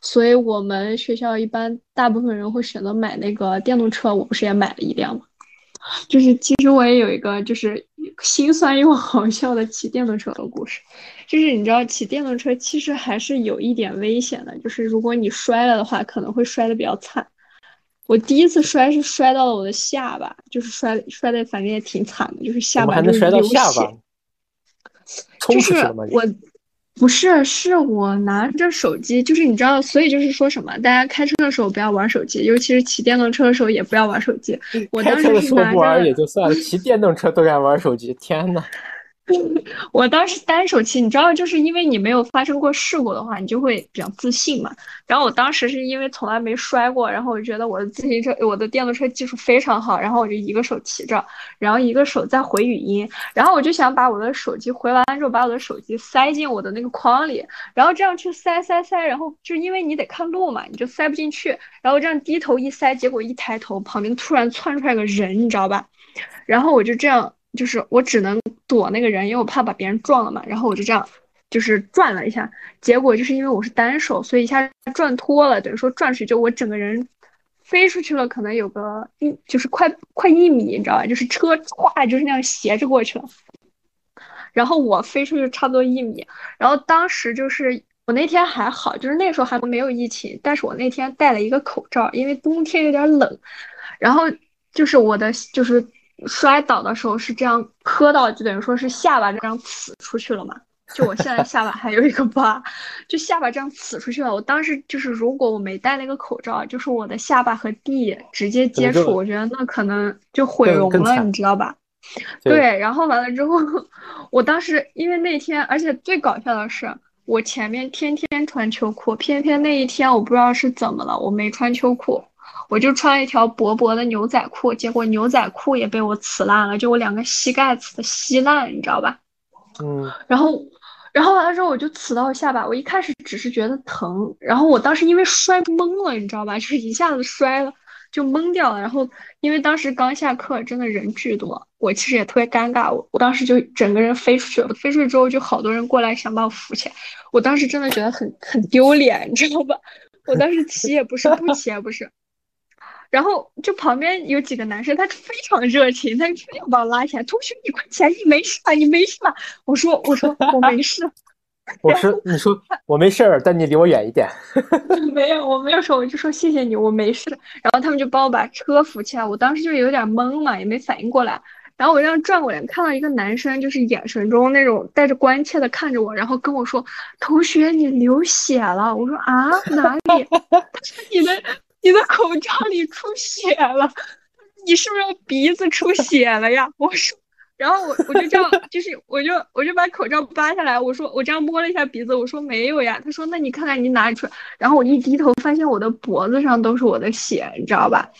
所以我们学校一般大部分人会选择买那个电动车，我不是也买了一辆吗？就是其实我也有一个就是心酸又好笑的骑电动车的故事，就是你知道骑电动车其实还是有一点危险的，就是如果你摔了的话，可能会摔得比较惨。我第一次摔是摔到了我的下巴，就是摔摔的，反正也挺惨的，就是下巴就是流血。就是我，不是，是我拿着手机，就是你知道，所以就是说什么，大家开车的时候不要玩手机，尤其是骑电动车的时候也不要玩手机。我当时是拿着。不玩也就算了，骑电动车都敢玩手机，天呐。我当时单手骑，你知道，就是因为你没有发生过事故的话，你就会比较自信嘛。然后我当时是因为从来没摔过，然后我就觉得我的自行车、我的电动车技术非常好，然后我就一个手骑着，然后一个手在回语音，然后我就想把我的手机回完之后，把我的手机塞进我的那个筐里，然后这样去塞塞塞，然后就因为你得看路嘛，你就塞不进去，然后这样低头一塞，结果一抬头，旁边突然窜出来个人，你知道吧？然后我就这样。就是我只能躲那个人，因为我怕把别人撞了嘛。然后我就这样，就是转了一下，结果就是因为我是单手，所以一下转脱了，等于说转出去就我整个人飞出去了，可能有个一就是快快一米，你知道吧？就是车唰就是那样斜着过去了，然后我飞出去差不多一米。然后当时就是我那天还好，就是那时候还没有疫情，但是我那天戴了一个口罩，因为冬天有点冷。然后就是我的就是。摔倒的时候是这样磕到，就等于说是下巴这样呲出去了嘛？就我现在下巴还有一个疤，就下巴这样呲出去了。我当时就是，如果我没戴那个口罩，就是我的下巴和地直接接触，我觉得那可能就毁容了，你知道吧？对。然后完了之后，我当时因为那天，而且最搞笑的是，我前面天天穿秋裤，偏偏那一天我不知道是怎么了，我没穿秋裤。我就穿一条薄薄的牛仔裤，结果牛仔裤也被我呲烂了，就我两个膝盖呲的稀烂，你知道吧？嗯。然后，然后完了之后我就呲到下巴，我一开始只是觉得疼，然后我当时因为摔懵了，你知道吧？就是一下子摔了就懵掉了。然后因为当时刚下课，真的人巨多，我其实也特别尴尬，我我当时就整个人飞出去了，飞出去之后就好多人过来想把我扶起来，我当时真的觉得很很丢脸，你知道吧？我当时骑也不是，不骑也不是。然后就旁边有几个男生，他非常热情，他非要把我拉起来。同学，你快起来，你没事吧？你没事吧？我说，我说我没事。我说，你说我没事儿，但你离我远一点。没有，我没有说，我就说谢谢你，我没事。然后他们就帮我把车扶起来，我当时就有点懵嘛，也没反应过来。然后我这样转过来，看到一个男生，就是眼神中那种带着关切的看着我，然后跟我说：“同学，你流血了。”我说：“啊，哪里？” 他说：“你的。”你的口罩里出血了，你是不是鼻子出血了呀？我说，然后我我就这样，就是我就我就把口罩扒下来，我说我这样摸了一下鼻子，我说没有呀。他说那你看看你哪里出？然后我一低头发现我的脖子上都是我的血，你知道吧？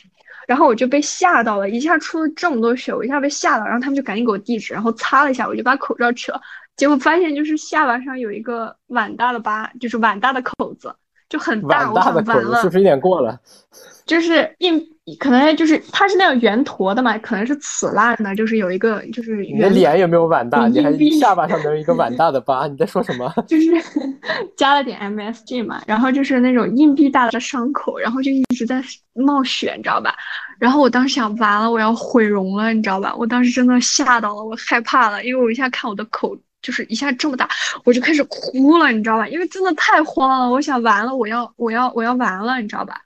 然后我就被吓到了，一下出了这么多血，我一下被吓到，然后他们就赶紧给我地址，然后擦了一下，我就把口罩取了，结果发现就是下巴上有一个碗大的疤，就是碗大的口子，就很大，的口子是不是有点过了？就是硬，可能就是它是那种圆坨的嘛，可能是瓷烂的，就是有一个就是你的脸有没有碗大？你还下巴上有一个碗大的疤？你在说什么？就是 加了点 MSG 嘛，然后就是那种硬币大的伤口，然后就一直在冒血，你知道吧？然后我当时想，完了，我要毁容了，你知道吧？我当时真的吓到了，我害怕了，因为我一下看我的口就是一下这么大，我就开始哭了，你知道吧？因为真的太慌了，我想完了，我要我要我要完了，你知道吧？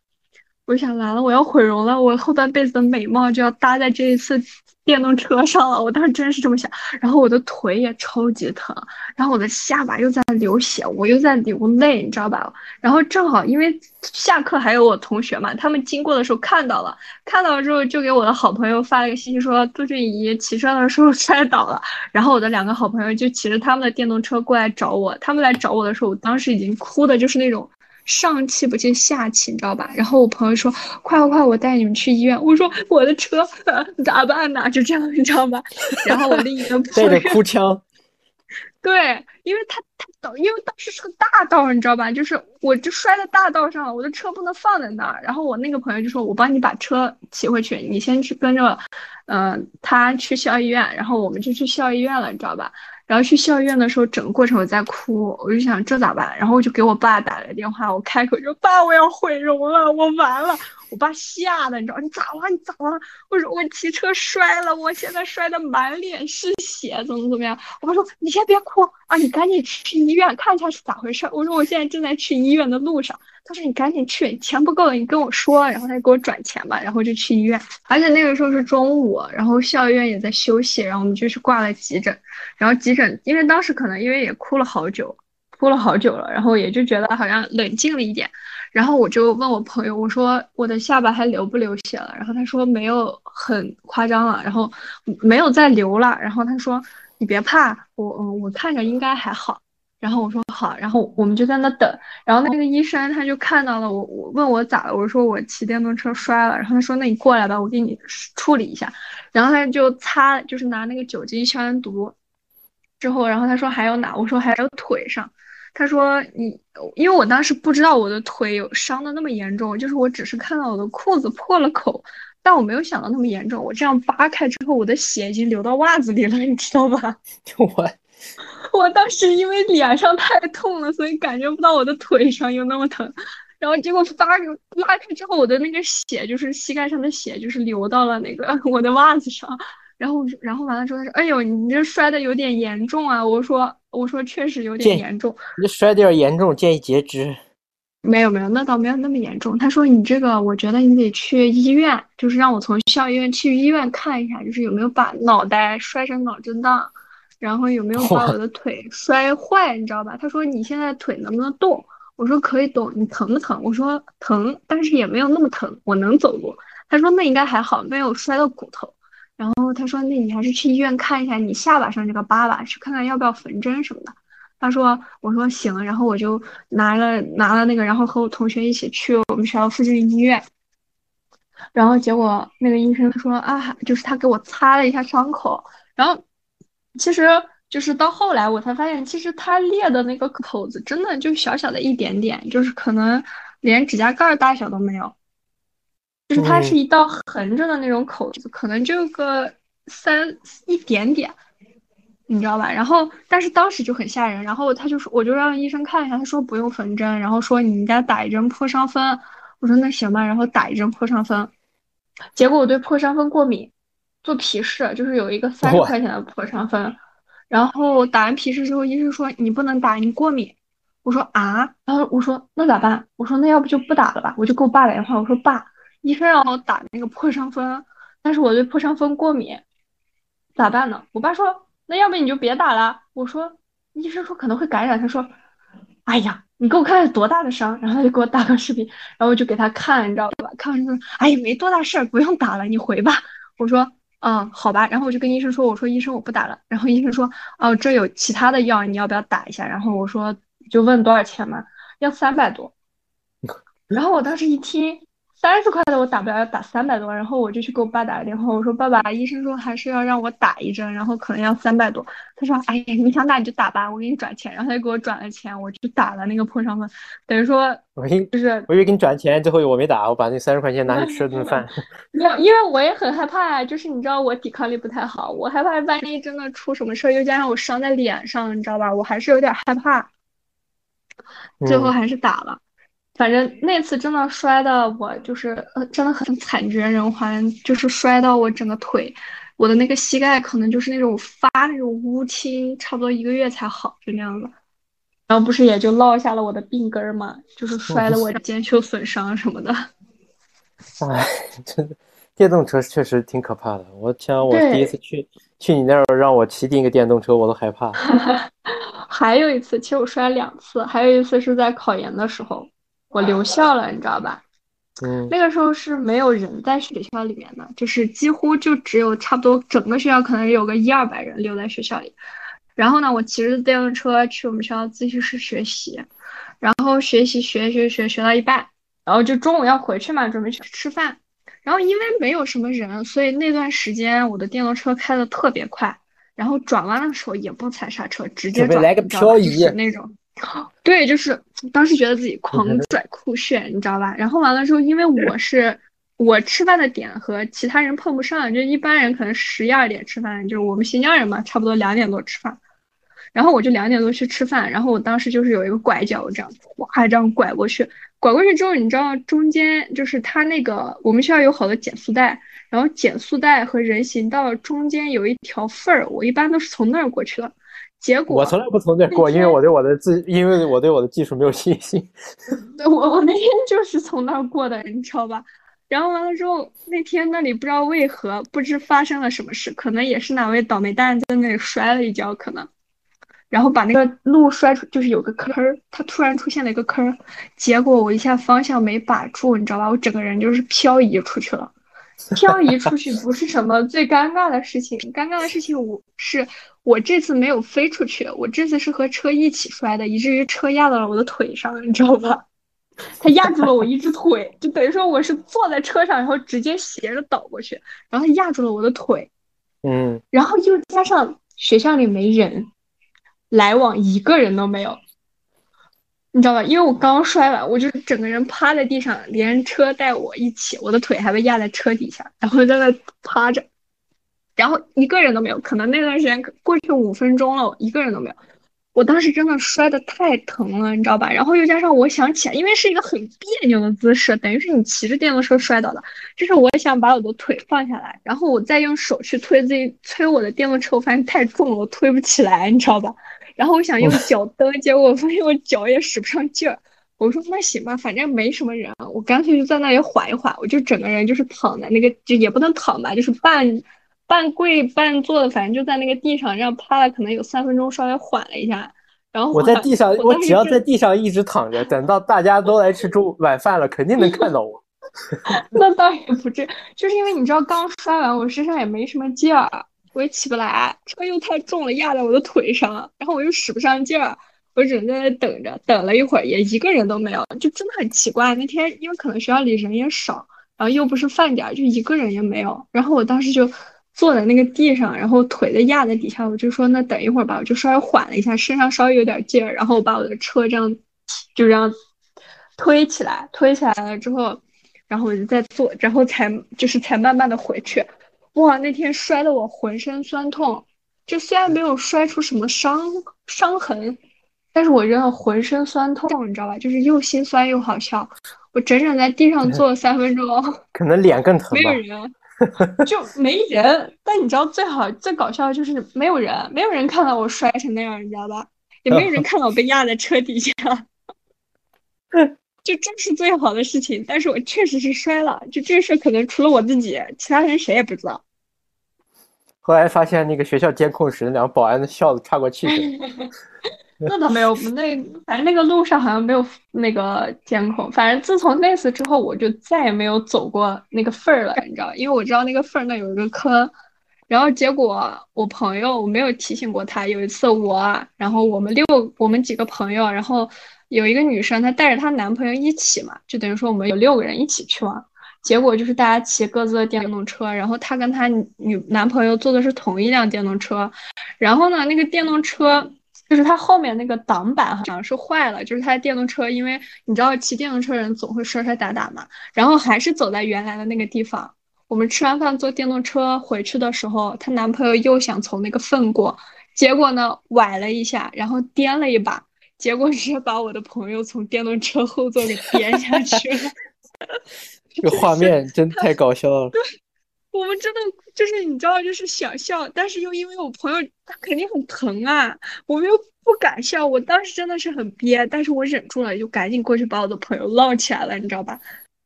我想完了，我要毁容了，我后半辈子的美貌就要搭在这一次电动车上了。我当时真是这么想，然后我的腿也超级疼，然后我的下巴又在流血，我又在流泪，你知道吧？然后正好因为下课还有我同学嘛，他们经过的时候看到了，看到了之后就给我的好朋友发了个信息说杜俊怡骑车的时候 摔倒了，然后我的两个好朋友就骑着他们的电动车过来找我，他们来找我的时候，我当时已经哭的就是那种。上气不接下气，你知道吧？然后我朋友说：“快快快，我带你们去医院。”我说：“我的车咋办呢？”就这样，你知道吧？然后我另一个朋友带着哭腔，对，因为他他倒，因为当时是个大道，你知道吧？就是我就摔在大道上了，我的车不能放在那儿。然后我那个朋友就说：“我帮你把车骑回去，你先去跟着，嗯，他去校医院，然后我们就去校医院了，你知道吧？”然后去校医院的时候，整个过程我在哭，我就想这咋办？然后我就给我爸打了个电话，我开口就爸，我要毁容了，我完了。我爸吓得，你知道？你咋了？你咋了？我说我骑车摔了，我现在摔得满脸是血，怎么怎么样？我爸说你先别哭啊，你赶紧去医院看一下是咋回事。我说我现在正在去医院的路上。他说你赶紧去，钱不够了你跟我说，然后他就给我转钱吧，然后就去医院。而且那个时候是中午，然后校医院也在休息，然后我们就去挂了急诊。然后急诊，因为当时可能因为也哭了好久，哭了好久了，然后也就觉得好像冷静了一点。然后我就问我朋友，我说我的下巴还流不流血了？然后他说没有很夸张了，然后没有再流了。然后他说你别怕，我嗯我看着应该还好。然后我说好，然后我们就在那等。然后那个医生他就看到了我，我问我咋了？我说我骑电动车摔了。然后他说那你过来吧，我给你处理一下。然后他就擦，就是拿那个酒精消炎毒。之后，然后他说还有哪？我说还有腿上。他说：“你，因为我当时不知道我的腿有伤的那么严重，就是我只是看到我的裤子破了口，但我没有想到那么严重。我这样扒开之后，我的血已经流到袜子里了，你知道吧？就我，我当时因为脸上太痛了，所以感觉不到我的腿上有那么疼。然后结果扒拉开之后，我的那个血就是膝盖上的血，就是流到了那个 我的袜子上。”然后，然后完了之后，他说：“哎呦，你这摔的有点严重啊！”我说：“我说确实有点严重。”你这摔的有点严重，建议截肢。没有没有，那倒没有那么严重。他说：“你这个，我觉得你得去医院，就是让我从校医院去医院看一下，就是有没有把脑袋摔成脑震荡，然后有没有把我的腿摔坏，你知道吧？”他说：“你现在腿能不能动？”我说：“可以动。”你疼不疼？我说：“疼，但是也没有那么疼，我能走路。”他说：“那应该还好，没有摔到骨头。”然后他说：“那你还是去医院看一下你下巴上这个疤吧，去看看要不要缝针什么的。”他说：“我说行。”然后我就拿了拿了那个，然后和我同学一起去我们学校附近的医院。然后结果那个医生说：“啊，就是他给我擦了一下伤口。”然后其实就是到后来我才发现，其实它裂的那个口子真的就小小的一点点，就是可能连指甲盖大小都没有。就是它是一道横着的那种口子，可能就个三一点点，你知道吧？然后，但是当时就很吓人。然后他就说，我就让医生看一下，他说不用缝针，然后说你应该打一针破伤风。我说那行吧，然后打一针破伤风。结果我对破伤风过敏，做皮试就是有一个三十块钱的破伤风，然后打完皮试之后，医生说你不能打，你过敏。我说啊，然后我说那咋办？我说那要不就不打了吧？我就给我爸打电话，我说爸。医生让我打那个破伤风，但是我对破伤风过敏，咋办呢？我爸说，那要不你就别打了。我说，医生说可能会感染。他说，哎呀，你给我看看多大的伤，然后他就给我打个视频，然后我就给他看，你知道吧？看完之后，哎呀，没多大事儿，不用打了，你回吧。我说，嗯，好吧。然后我就跟医生说，我说医生我不打了。然后医生说，哦，这有其他的药，你要不要打一下？然后我说，就问多少钱嘛，要三百多。然后我当时一听。三十块的我打不了，要打三百多，然后我就去给我爸打个电话，我说爸爸，医生说还是要让我打一针，然后可能要三百多。他说，哎呀，你想打你就打吧，我给你转钱，然后他就给我转了钱，我就打了那个破伤风，等于说我以就是我以为给你转钱，最后我没打，我把那三十块钱拿去吃了顿饭。没有，因为我也很害怕呀，就是你知道我抵抗力不太好，我害怕万一真的出什么事儿，又加上我伤在脸上，你知道吧，我还是有点害怕。最后还是打了。反正那次真的摔的我就是呃真的很惨绝人寰，就是摔到我整个腿，我的那个膝盖可能就是那种发那种乌青，差不多一个月才好，就那样子。然后不是也就落下了我的病根嘛，就是摔了我肩袖损伤什么的。哎，真的，电动车确实挺可怕的。我想我第一次去去你那儿让我骑第一个电动车，我都害怕。还有一次，其实我摔了两次，还有一次是在考研的时候。我留校了，你知道吧？嗯，那个时候是没有人在学校里面的，就是几乎就只有差不多整个学校可能有个一二百人留在学校里。然后呢，我骑着电动车去我们学校自习室学习，然后学习学学学学到一半，然后就中午要回去嘛，准备去吃饭。然后因为没有什么人，所以那段时间我的电动车开的特别快，然后转弯的时候也不踩刹车，直接转，来个漂移那种。对，就是当时觉得自己狂拽酷炫，你知道吧？然后完了之后，因为我是我吃饭的点和其他人碰不上，就一般人可能十一二点吃饭，就是我们新疆人嘛，差不多两点多吃饭。然后我就两点多去吃饭，然后我当时就是有一个拐角，这样哇这样拐过去，拐过去之后，你知道中间就是它那个我们学校有好多减速带，然后减速带和人行道中间有一条缝儿，我一般都是从那儿过去的。结果我从来不从那过，因为我对我的自，因为我对我的技术没有信心。对我，我那天就是从那儿过的，你知道吧？然后完了之后，那天那里不知道为何，不知发生了什么事，可能也是哪位倒霉蛋在那里摔了一跤，可能，然后把那个路摔出，就是有个坑儿，它突然出现了一个坑儿，结果我一下方向没把住，你知道吧？我整个人就是漂移出去了。漂移出去不是什么最尴尬的事情，尴尬的事情我是我这次没有飞出去，我这次是和车一起摔的，以至于车压到了我的腿上，你知道吧？它压住了我一只腿，就等于说我是坐在车上，然后直接斜着倒过去，然后它压住了我的腿，嗯，然后又加上学校里没人，来往一个人都没有。你知道吧？因为我刚摔完，我就整个人趴在地上，连车带我一起，我的腿还被压在车底下，然后在那趴着，然后一个人都没有。可能那段时间过去五分钟了，一个人都没有。我当时真的摔的太疼了，你知道吧？然后又加上我想起来，因为是一个很别扭的姿势，等于是你骑着电动车摔倒的。就是我想把我的腿放下来，然后我再用手去推自己推我的电动车，我发现太重了，我推不起来，你知道吧？然后我想用脚蹬，结果我发现我脚也使不上劲儿。我说那行吧，反正没什么人，我干脆就在那里缓一缓。我就整个人就是躺在那个，就也不能躺吧，就是半半跪半坐的，反正就在那个地上这样趴了，可能有三分钟，稍微缓了一下。然后我在地上，我只要在地上一直躺着，等到大家都来吃中晚饭了，肯定能看到我。那倒也不至，就是因为你知道刚摔完，我身上也没什么劲儿。我也起不来，车又太重了，压在我的腿上，然后我又使不上劲儿，我只能在那等着，等了一会儿也一个人都没有，就真的很奇怪。那天因为可能学校里人也少，然后又不是饭点儿，就一个人也没有。然后我当时就坐在那个地上，然后腿在压在底下，我就说那等一会儿吧，我就稍微缓了一下，身上稍微有点劲儿，然后我把我的车这样就这样推起来，推起来了之后，然后我就再坐，然后才就是才慢慢的回去。哇，那天摔得我浑身酸痛，就虽然没有摔出什么伤伤痕，但是我真的浑身酸痛，你知道吧？就是又心酸又好笑。我整整在地上坐了三分钟，可能脸更疼。没有人，就没人。但你知道最好最搞笑的就是没有人，没有人看到我摔成那样，你知道吧？也没有人看到我被压在车底下。就这是最好的事情，但是我确实是摔了。就这事可能除了我自己，其他人谁也不知道。后来发现那个学校监控室那，两个保安笑的岔过气去。那倒没有，那反正那个路上好像没有那个监控。反正自从那次之后，我就再也没有走过那个缝儿了，你知道？因为我知道那个缝儿那有一个坑。然后结果我朋友我没有提醒过他。有一次我，然后我们六我们几个朋友，然后有一个女生，她带着她男朋友一起嘛，就等于说我们有六个人一起去玩。结果就是大家骑各自的电动车，然后她跟她女男朋友坐的是同一辆电动车，然后呢，那个电动车就是它后面那个挡板好像是坏了，就是她的电动车，因为你知道骑电动车人总会摔摔打打嘛，然后还是走在原来的那个地方。我们吃完饭坐电动车回去的时候，她男朋友又想从那个缝过，结果呢崴了一下，然后颠了一把，结果直接把我的朋友从电动车后座给颠下去了。这个画面真太搞笑了。对，我们真的就是你知道，就是想笑，但是又因为我朋友他肯定很疼啊，我们又不敢笑。我当时真的是很憋，但是我忍住了，就赶紧过去把我的朋友捞起来了，你知道吧？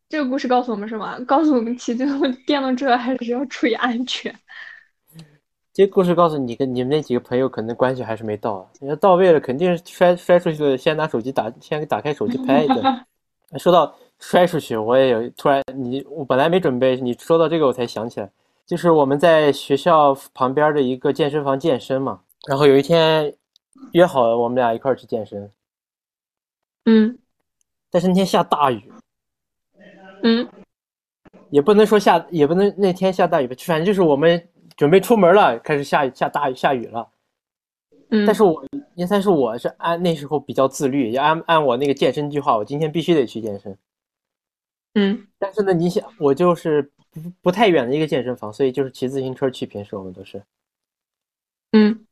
这个故事告诉我们什么？告诉我们骑电动电动车还是要注意安全。这故事告诉你，跟你们那几个朋友可能关系还是没到。你要到位了，肯定是摔摔出去了，先拿手机打，先打开手机拍一个。说到。摔出去，我也有突然你我本来没准备，你说到这个我才想起来，就是我们在学校旁边的一个健身房健身嘛，然后有一天约好了我们俩一块儿去健身，嗯，但是那天下大雨，嗯，也不能说下，也不能那天下大雨吧，反正就是我们准备出门了，开始下下大雨下雨了，嗯，但是我因但是我是按那时候比较自律，要按按我那个健身计划，我今天必须得去健身。嗯，但是呢，你想，我就是不不太远的一个健身房，所以就是骑自行车去。平时我们都是，嗯，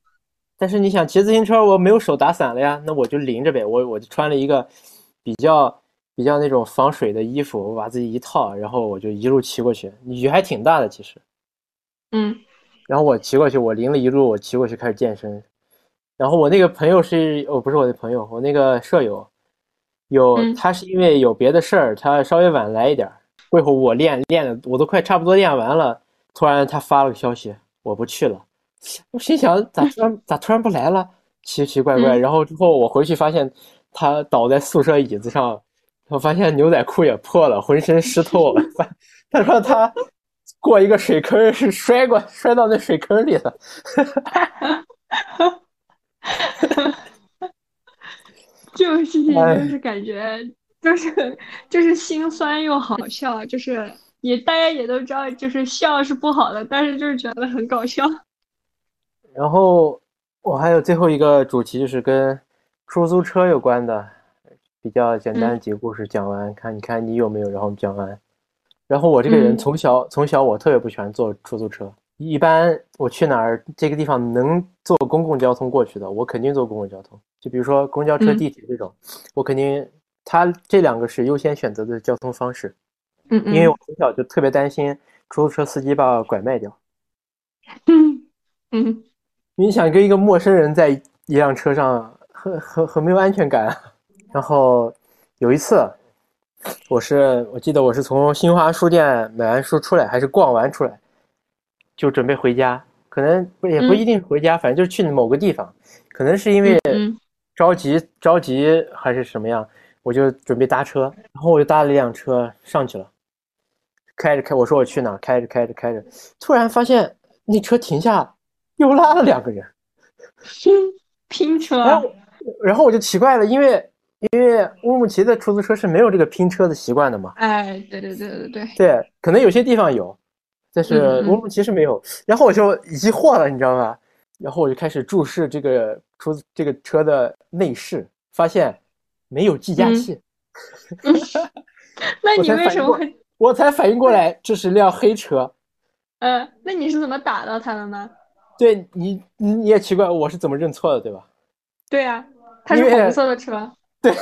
但是你想骑自行车，我没有手打伞了呀，那我就淋着呗。我我就穿了一个比较比较那种防水的衣服，我把自己一套，然后我就一路骑过去。雨还挺大的，其实，嗯，然后我骑过去，我淋了一路，我骑过去开始健身。然后我那个朋友是，哦，不是我的朋友，我那个舍友。有他是因为有别的事儿，他稍微晚来一点儿。过一会儿我练练的，我都快差不多练完了，突然他发了个消息，我不去了。我心想咋突然咋突然不来了？奇奇怪怪。然后之后我回去发现他倒在宿舍椅子上，我发现牛仔裤也破了，浑身湿透了。他说他过一个水坑是摔过摔到那水坑里了。这种事情就是感觉，就是就是心酸又好笑，就是也大家也都知道，就是笑是不好的，但是就是觉得很搞笑。然后我还有最后一个主题，就是跟出租车有关的，比较简单的几个故事讲完，看你看你有没有，然后讲完。然后我这个人从小从小我特别不喜欢坐出租车，一般我去哪儿这个地方能坐公共交通过去的，我肯定坐公共交通。就比如说公交车、地铁这种，我肯定，它这两个是优先选择的交通方式。嗯因为我从小就特别担心出租车司机把我拐卖掉。嗯嗯，你想跟一个陌生人在一辆车上，很很很没有安全感。然后有一次，我是我记得我是从新华书店买完书出来，还是逛完出来，就准备回家，可能不也不一定回家，反正就是去某个地方。可能是因为着急着急还是什么样，我就准备搭车，然后我就搭了一辆车上去了，开着开，我说我去哪，开着开着开着，突然发现那车停下，又拉了两个人，拼车，然后然后我就奇怪了，因为因为乌鲁木齐的出租车是没有这个拼车的习惯的嘛，哎，对对对对对，对，可能有些地方有，但是乌鲁木齐是没有，然后我就疑惑了，你知道吗？然后我就开始注视这个。出这个车的内饰，发现没有计价器。那你为什么？我才反应过来，这是辆黑车。呃，那你是怎么打到他的呢？对你，你你也奇怪，我是怎么认错的，对吧？对呀，它是红色的车。对，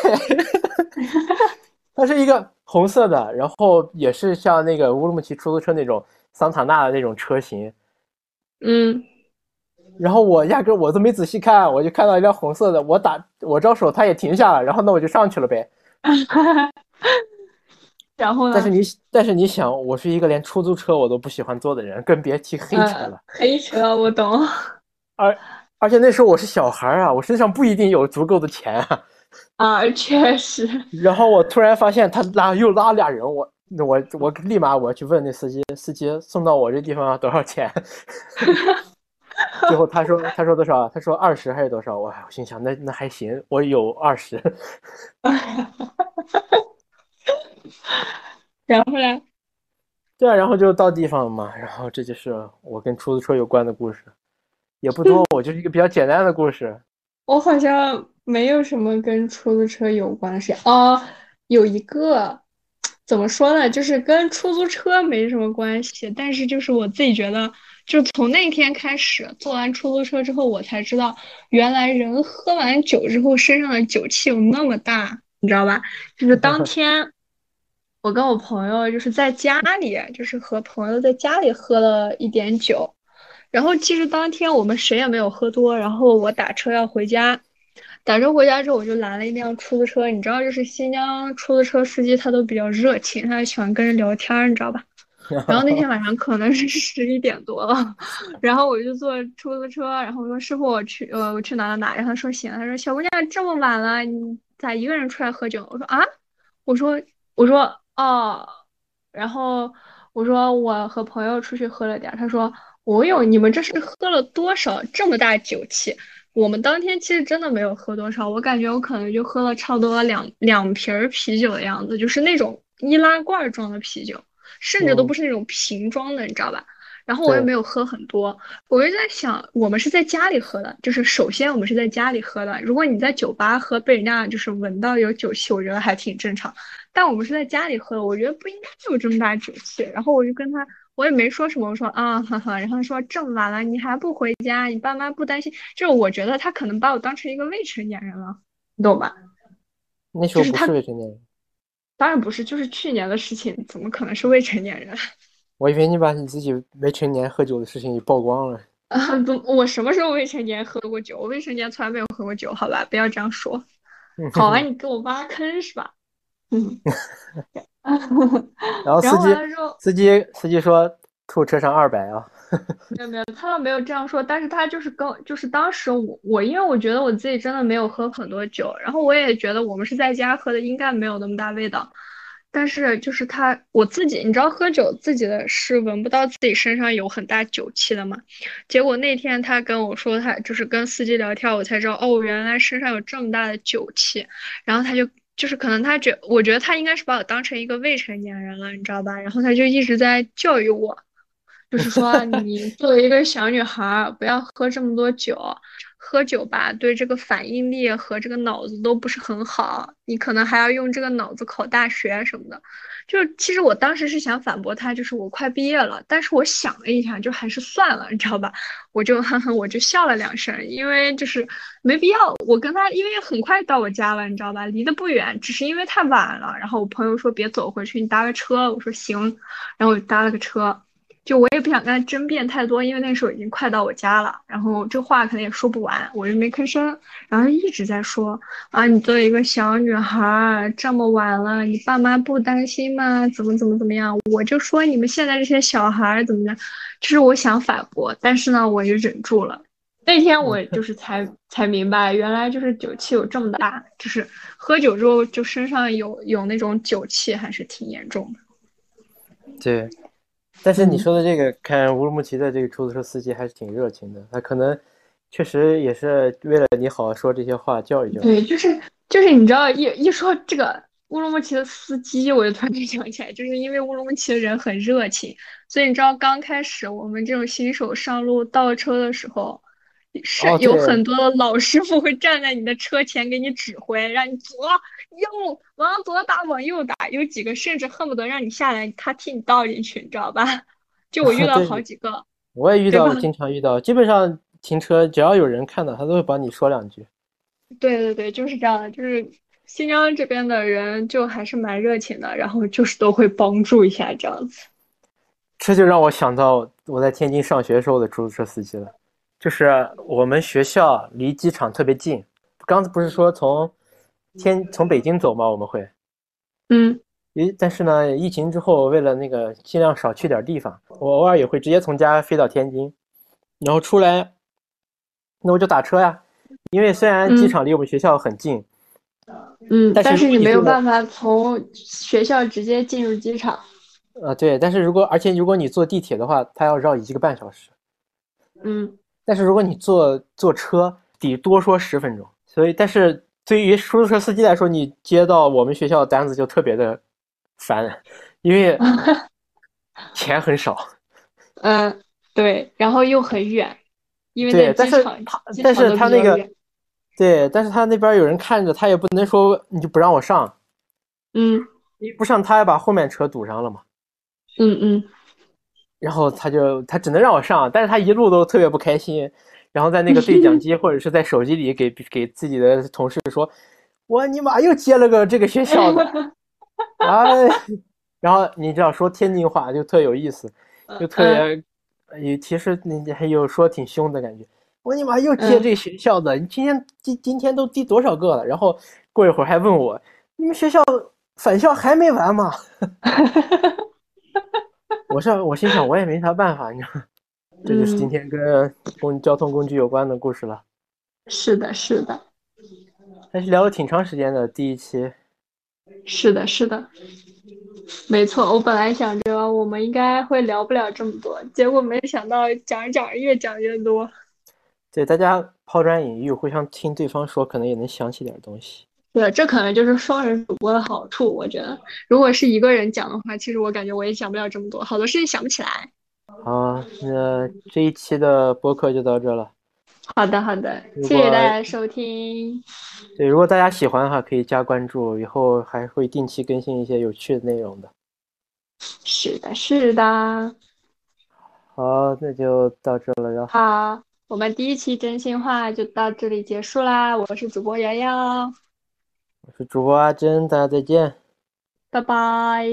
它是一个红色的，然后也是像那个乌鲁木齐出租车那种桑塔纳的那种车型。嗯。然后我压根我都没仔细看，我就看到一辆红色的，我打我招手，他也停下了，然后那我就上去了呗。然后呢？但是你但是你想，我是一个连出租车我都不喜欢坐的人，更别提黑车了。黑车我懂。而而且那时候我是小孩啊，我身上不一定有足够的钱啊。啊，确实。然后我突然发现他拉又拉俩人，我我我立马我去问那司机，司机送到我这地方要多少钱？最后他说他说多少？他说二十还是多少？我，我心想那那还行，我有二十。然后呢？对啊，然后就到地方了嘛。然后这就是我跟出租车有关的故事，也不多，我就是一个比较简单的故事。我好像没有什么跟出租车有关的事哦，有一个怎么说呢，就是跟出租车没什么关系，但是就是我自己觉得，就从那天开始坐完出租车之后，我才知道原来人喝完酒之后身上的酒气有那么大，你知道吧？就是当 天我跟我朋友就是在家里，就是和朋友在家里喝了一点酒。然后其实当天我们谁也没有喝多，然后我打车要回家，打车回家之后我就拦了一辆出租车，你知道，就是新疆出租车司机他都比较热情，他喜欢跟人聊天，你知道吧？然后那天晚上可能是十一点多了，然后我就坐出租车，然后我说师傅我去呃我去哪哪哪，然后他说行，他说小姑娘这么晚了你咋一个人出来喝酒？我说啊，我说我说哦，然后我说我和朋友出去喝了点，他说。我有，你们这是喝了多少这么大酒气？我们当天其实真的没有喝多少，我感觉我可能就喝了差不多两两瓶啤酒的样子，就是那种易拉罐装的啤酒，甚至都不是那种瓶装的，你知道吧？然后我也没有喝很多，我就在想，我们是在家里喝的，就是首先我们是在家里喝的。如果你在酒吧喝，被人家就是闻到有酒气，我觉得还挺正常。但我们是在家里喝的，我觉得不应该有这么大酒气。然后我就跟他。我也没说什么，我说啊，哈哈，然后说这么晚了你还不回家，你爸妈不担心？就是我觉得他可能把我当成一个未成年人了，你懂吧？那时候不是未成年人，当然不是，就是去年的事情，怎么可能是未成年人？我以为你把你自己未成年喝酒的事情给曝光了。啊，不，我什么时候未成年喝过酒？我未成年从来没有喝过酒，好吧，不要这样说。好啊，你给我挖坑是吧？嗯。然后司机司机司机说吐车上二百啊，没有没有，他倒没有这样说，但是他就是跟就是当时我我因为我觉得我自己真的没有喝很多酒，然后我也觉得我们是在家喝的，应该没有那么大味道，但是就是他我自己你知道喝酒自己的是闻不到自己身上有很大酒气的嘛，结果那天他跟我说他就是跟司机聊天，我才知道哦原来身上有这么大的酒气，然后他就。就是可能他觉，我觉得他应该是把我当成一个未成年人了，你知道吧？然后他就一直在教育我，就是说 你作为一个小女孩，不要喝这么多酒，喝酒吧对这个反应力和这个脑子都不是很好，你可能还要用这个脑子考大学什么的。就其实我当时是想反驳他，就是我快毕业了，但是我想了一下，就还是算了，你知道吧？我就哼哼，我就笑了两声，因为就是没必要。我跟他因为很快到我家了，你知道吧？离得不远，只是因为太晚了。然后我朋友说别走回去，你搭个车。我说行，然后我就搭了个车。就我也不想跟他争辩太多，因为那时候已经快到我家了，然后这话可能也说不完，我就没吭声。然后一直在说啊，你作为一个小女孩，这么晚了，你爸妈不担心吗？怎么怎么怎么样？我就说你们现在这些小孩怎么的，就是我想反驳，但是呢，我就忍住了。那天我 就是才才明白，原来就是酒气有这么大，就是喝酒之后就身上有有那种酒气，还是挺严重的。对。但是你说的这个，看乌鲁木齐的这个出租车司机还是挺热情的，他可能确实也是为了你好好说这些话，教育教育。对，就是就是你知道一一说这个乌鲁木齐的司机，我就突然就想起来，就是因为乌鲁木齐的人很热情，所以你知道刚开始我们这种新手上路倒车的时候，是有很多的老师傅会站在你的车前给你指挥，让你左右往左打，往右打。有几个甚至恨不得让你下来，他替你倒进去，你知道吧？就我遇 到好几个，我也遇到，经常遇到。基本上停车，只要有人看到，他都会帮你说两句。对对对，就是这样的。就是新疆这边的人就还是蛮热情的，然后就是都会帮助一下这样子。这就让我想到我在天津上学时候的出租车司机了。就是我们学校离机场特别近，刚才不是说从天从北京走吗？我们会，嗯，诶，但是呢，疫情之后，为了那个尽量少去点地方，我偶尔也会直接从家飞到天津，然后出来，那我就打车呀。因为虽然机场离我们学校很近，嗯，但是你没有办法从学校直接进入机场。呃，对，但是如果而且如果你坐地铁的话，它要绕一个半小时。嗯。但是如果你坐坐车，得多说十分钟。所以，但是对于出租车司机来说，你接到我们学校的单子就特别的烦，因为 钱很少。嗯，对，然后又很远，因为对，但是他但是他那个，对，但是他那边有人看着，他也不能说你就不让我上。嗯，你不上，他还把后面车堵上了嘛。嗯嗯。然后他就他只能让我上，但是他一路都特别不开心，然后在那个对讲机 或者是在手机里给给自己的同事说：“我尼玛又接了个这个学校的。”哎，然后你知道说天津话就特有意思。就特别，也其实你还有说挺凶的感觉。我尼玛又接这学校的，你今天今今天都第多少个了？然后过一会儿还问我，你们学校返校还没完吗？我是我心想，我也没啥办法，你知道。这就是今天跟公交通工具有关的故事了。是的，是的。还是聊了挺长时间的第一期。是的，是的。没错，我本来想着我们应该会聊不了这么多，结果没想到讲着讲着越讲越多。对，大家抛砖引玉，互相听对方说，可能也能想起点东西。对，这可能就是双人主播的好处。我觉得，如果是一个人讲的话，其实我感觉我也讲不了这么多，好多事情想不起来。好，那这一期的播客就到这了。好的，好的，谢谢大家收听。对，如果大家喜欢的话，可以加关注，以后还会定期更新一些有趣的内容的。是的，是的。好，那就到这了哟。好，我们第一期真心话就到这里结束啦。我是主播瑶瑶，我是主播阿珍，大家再见，拜拜。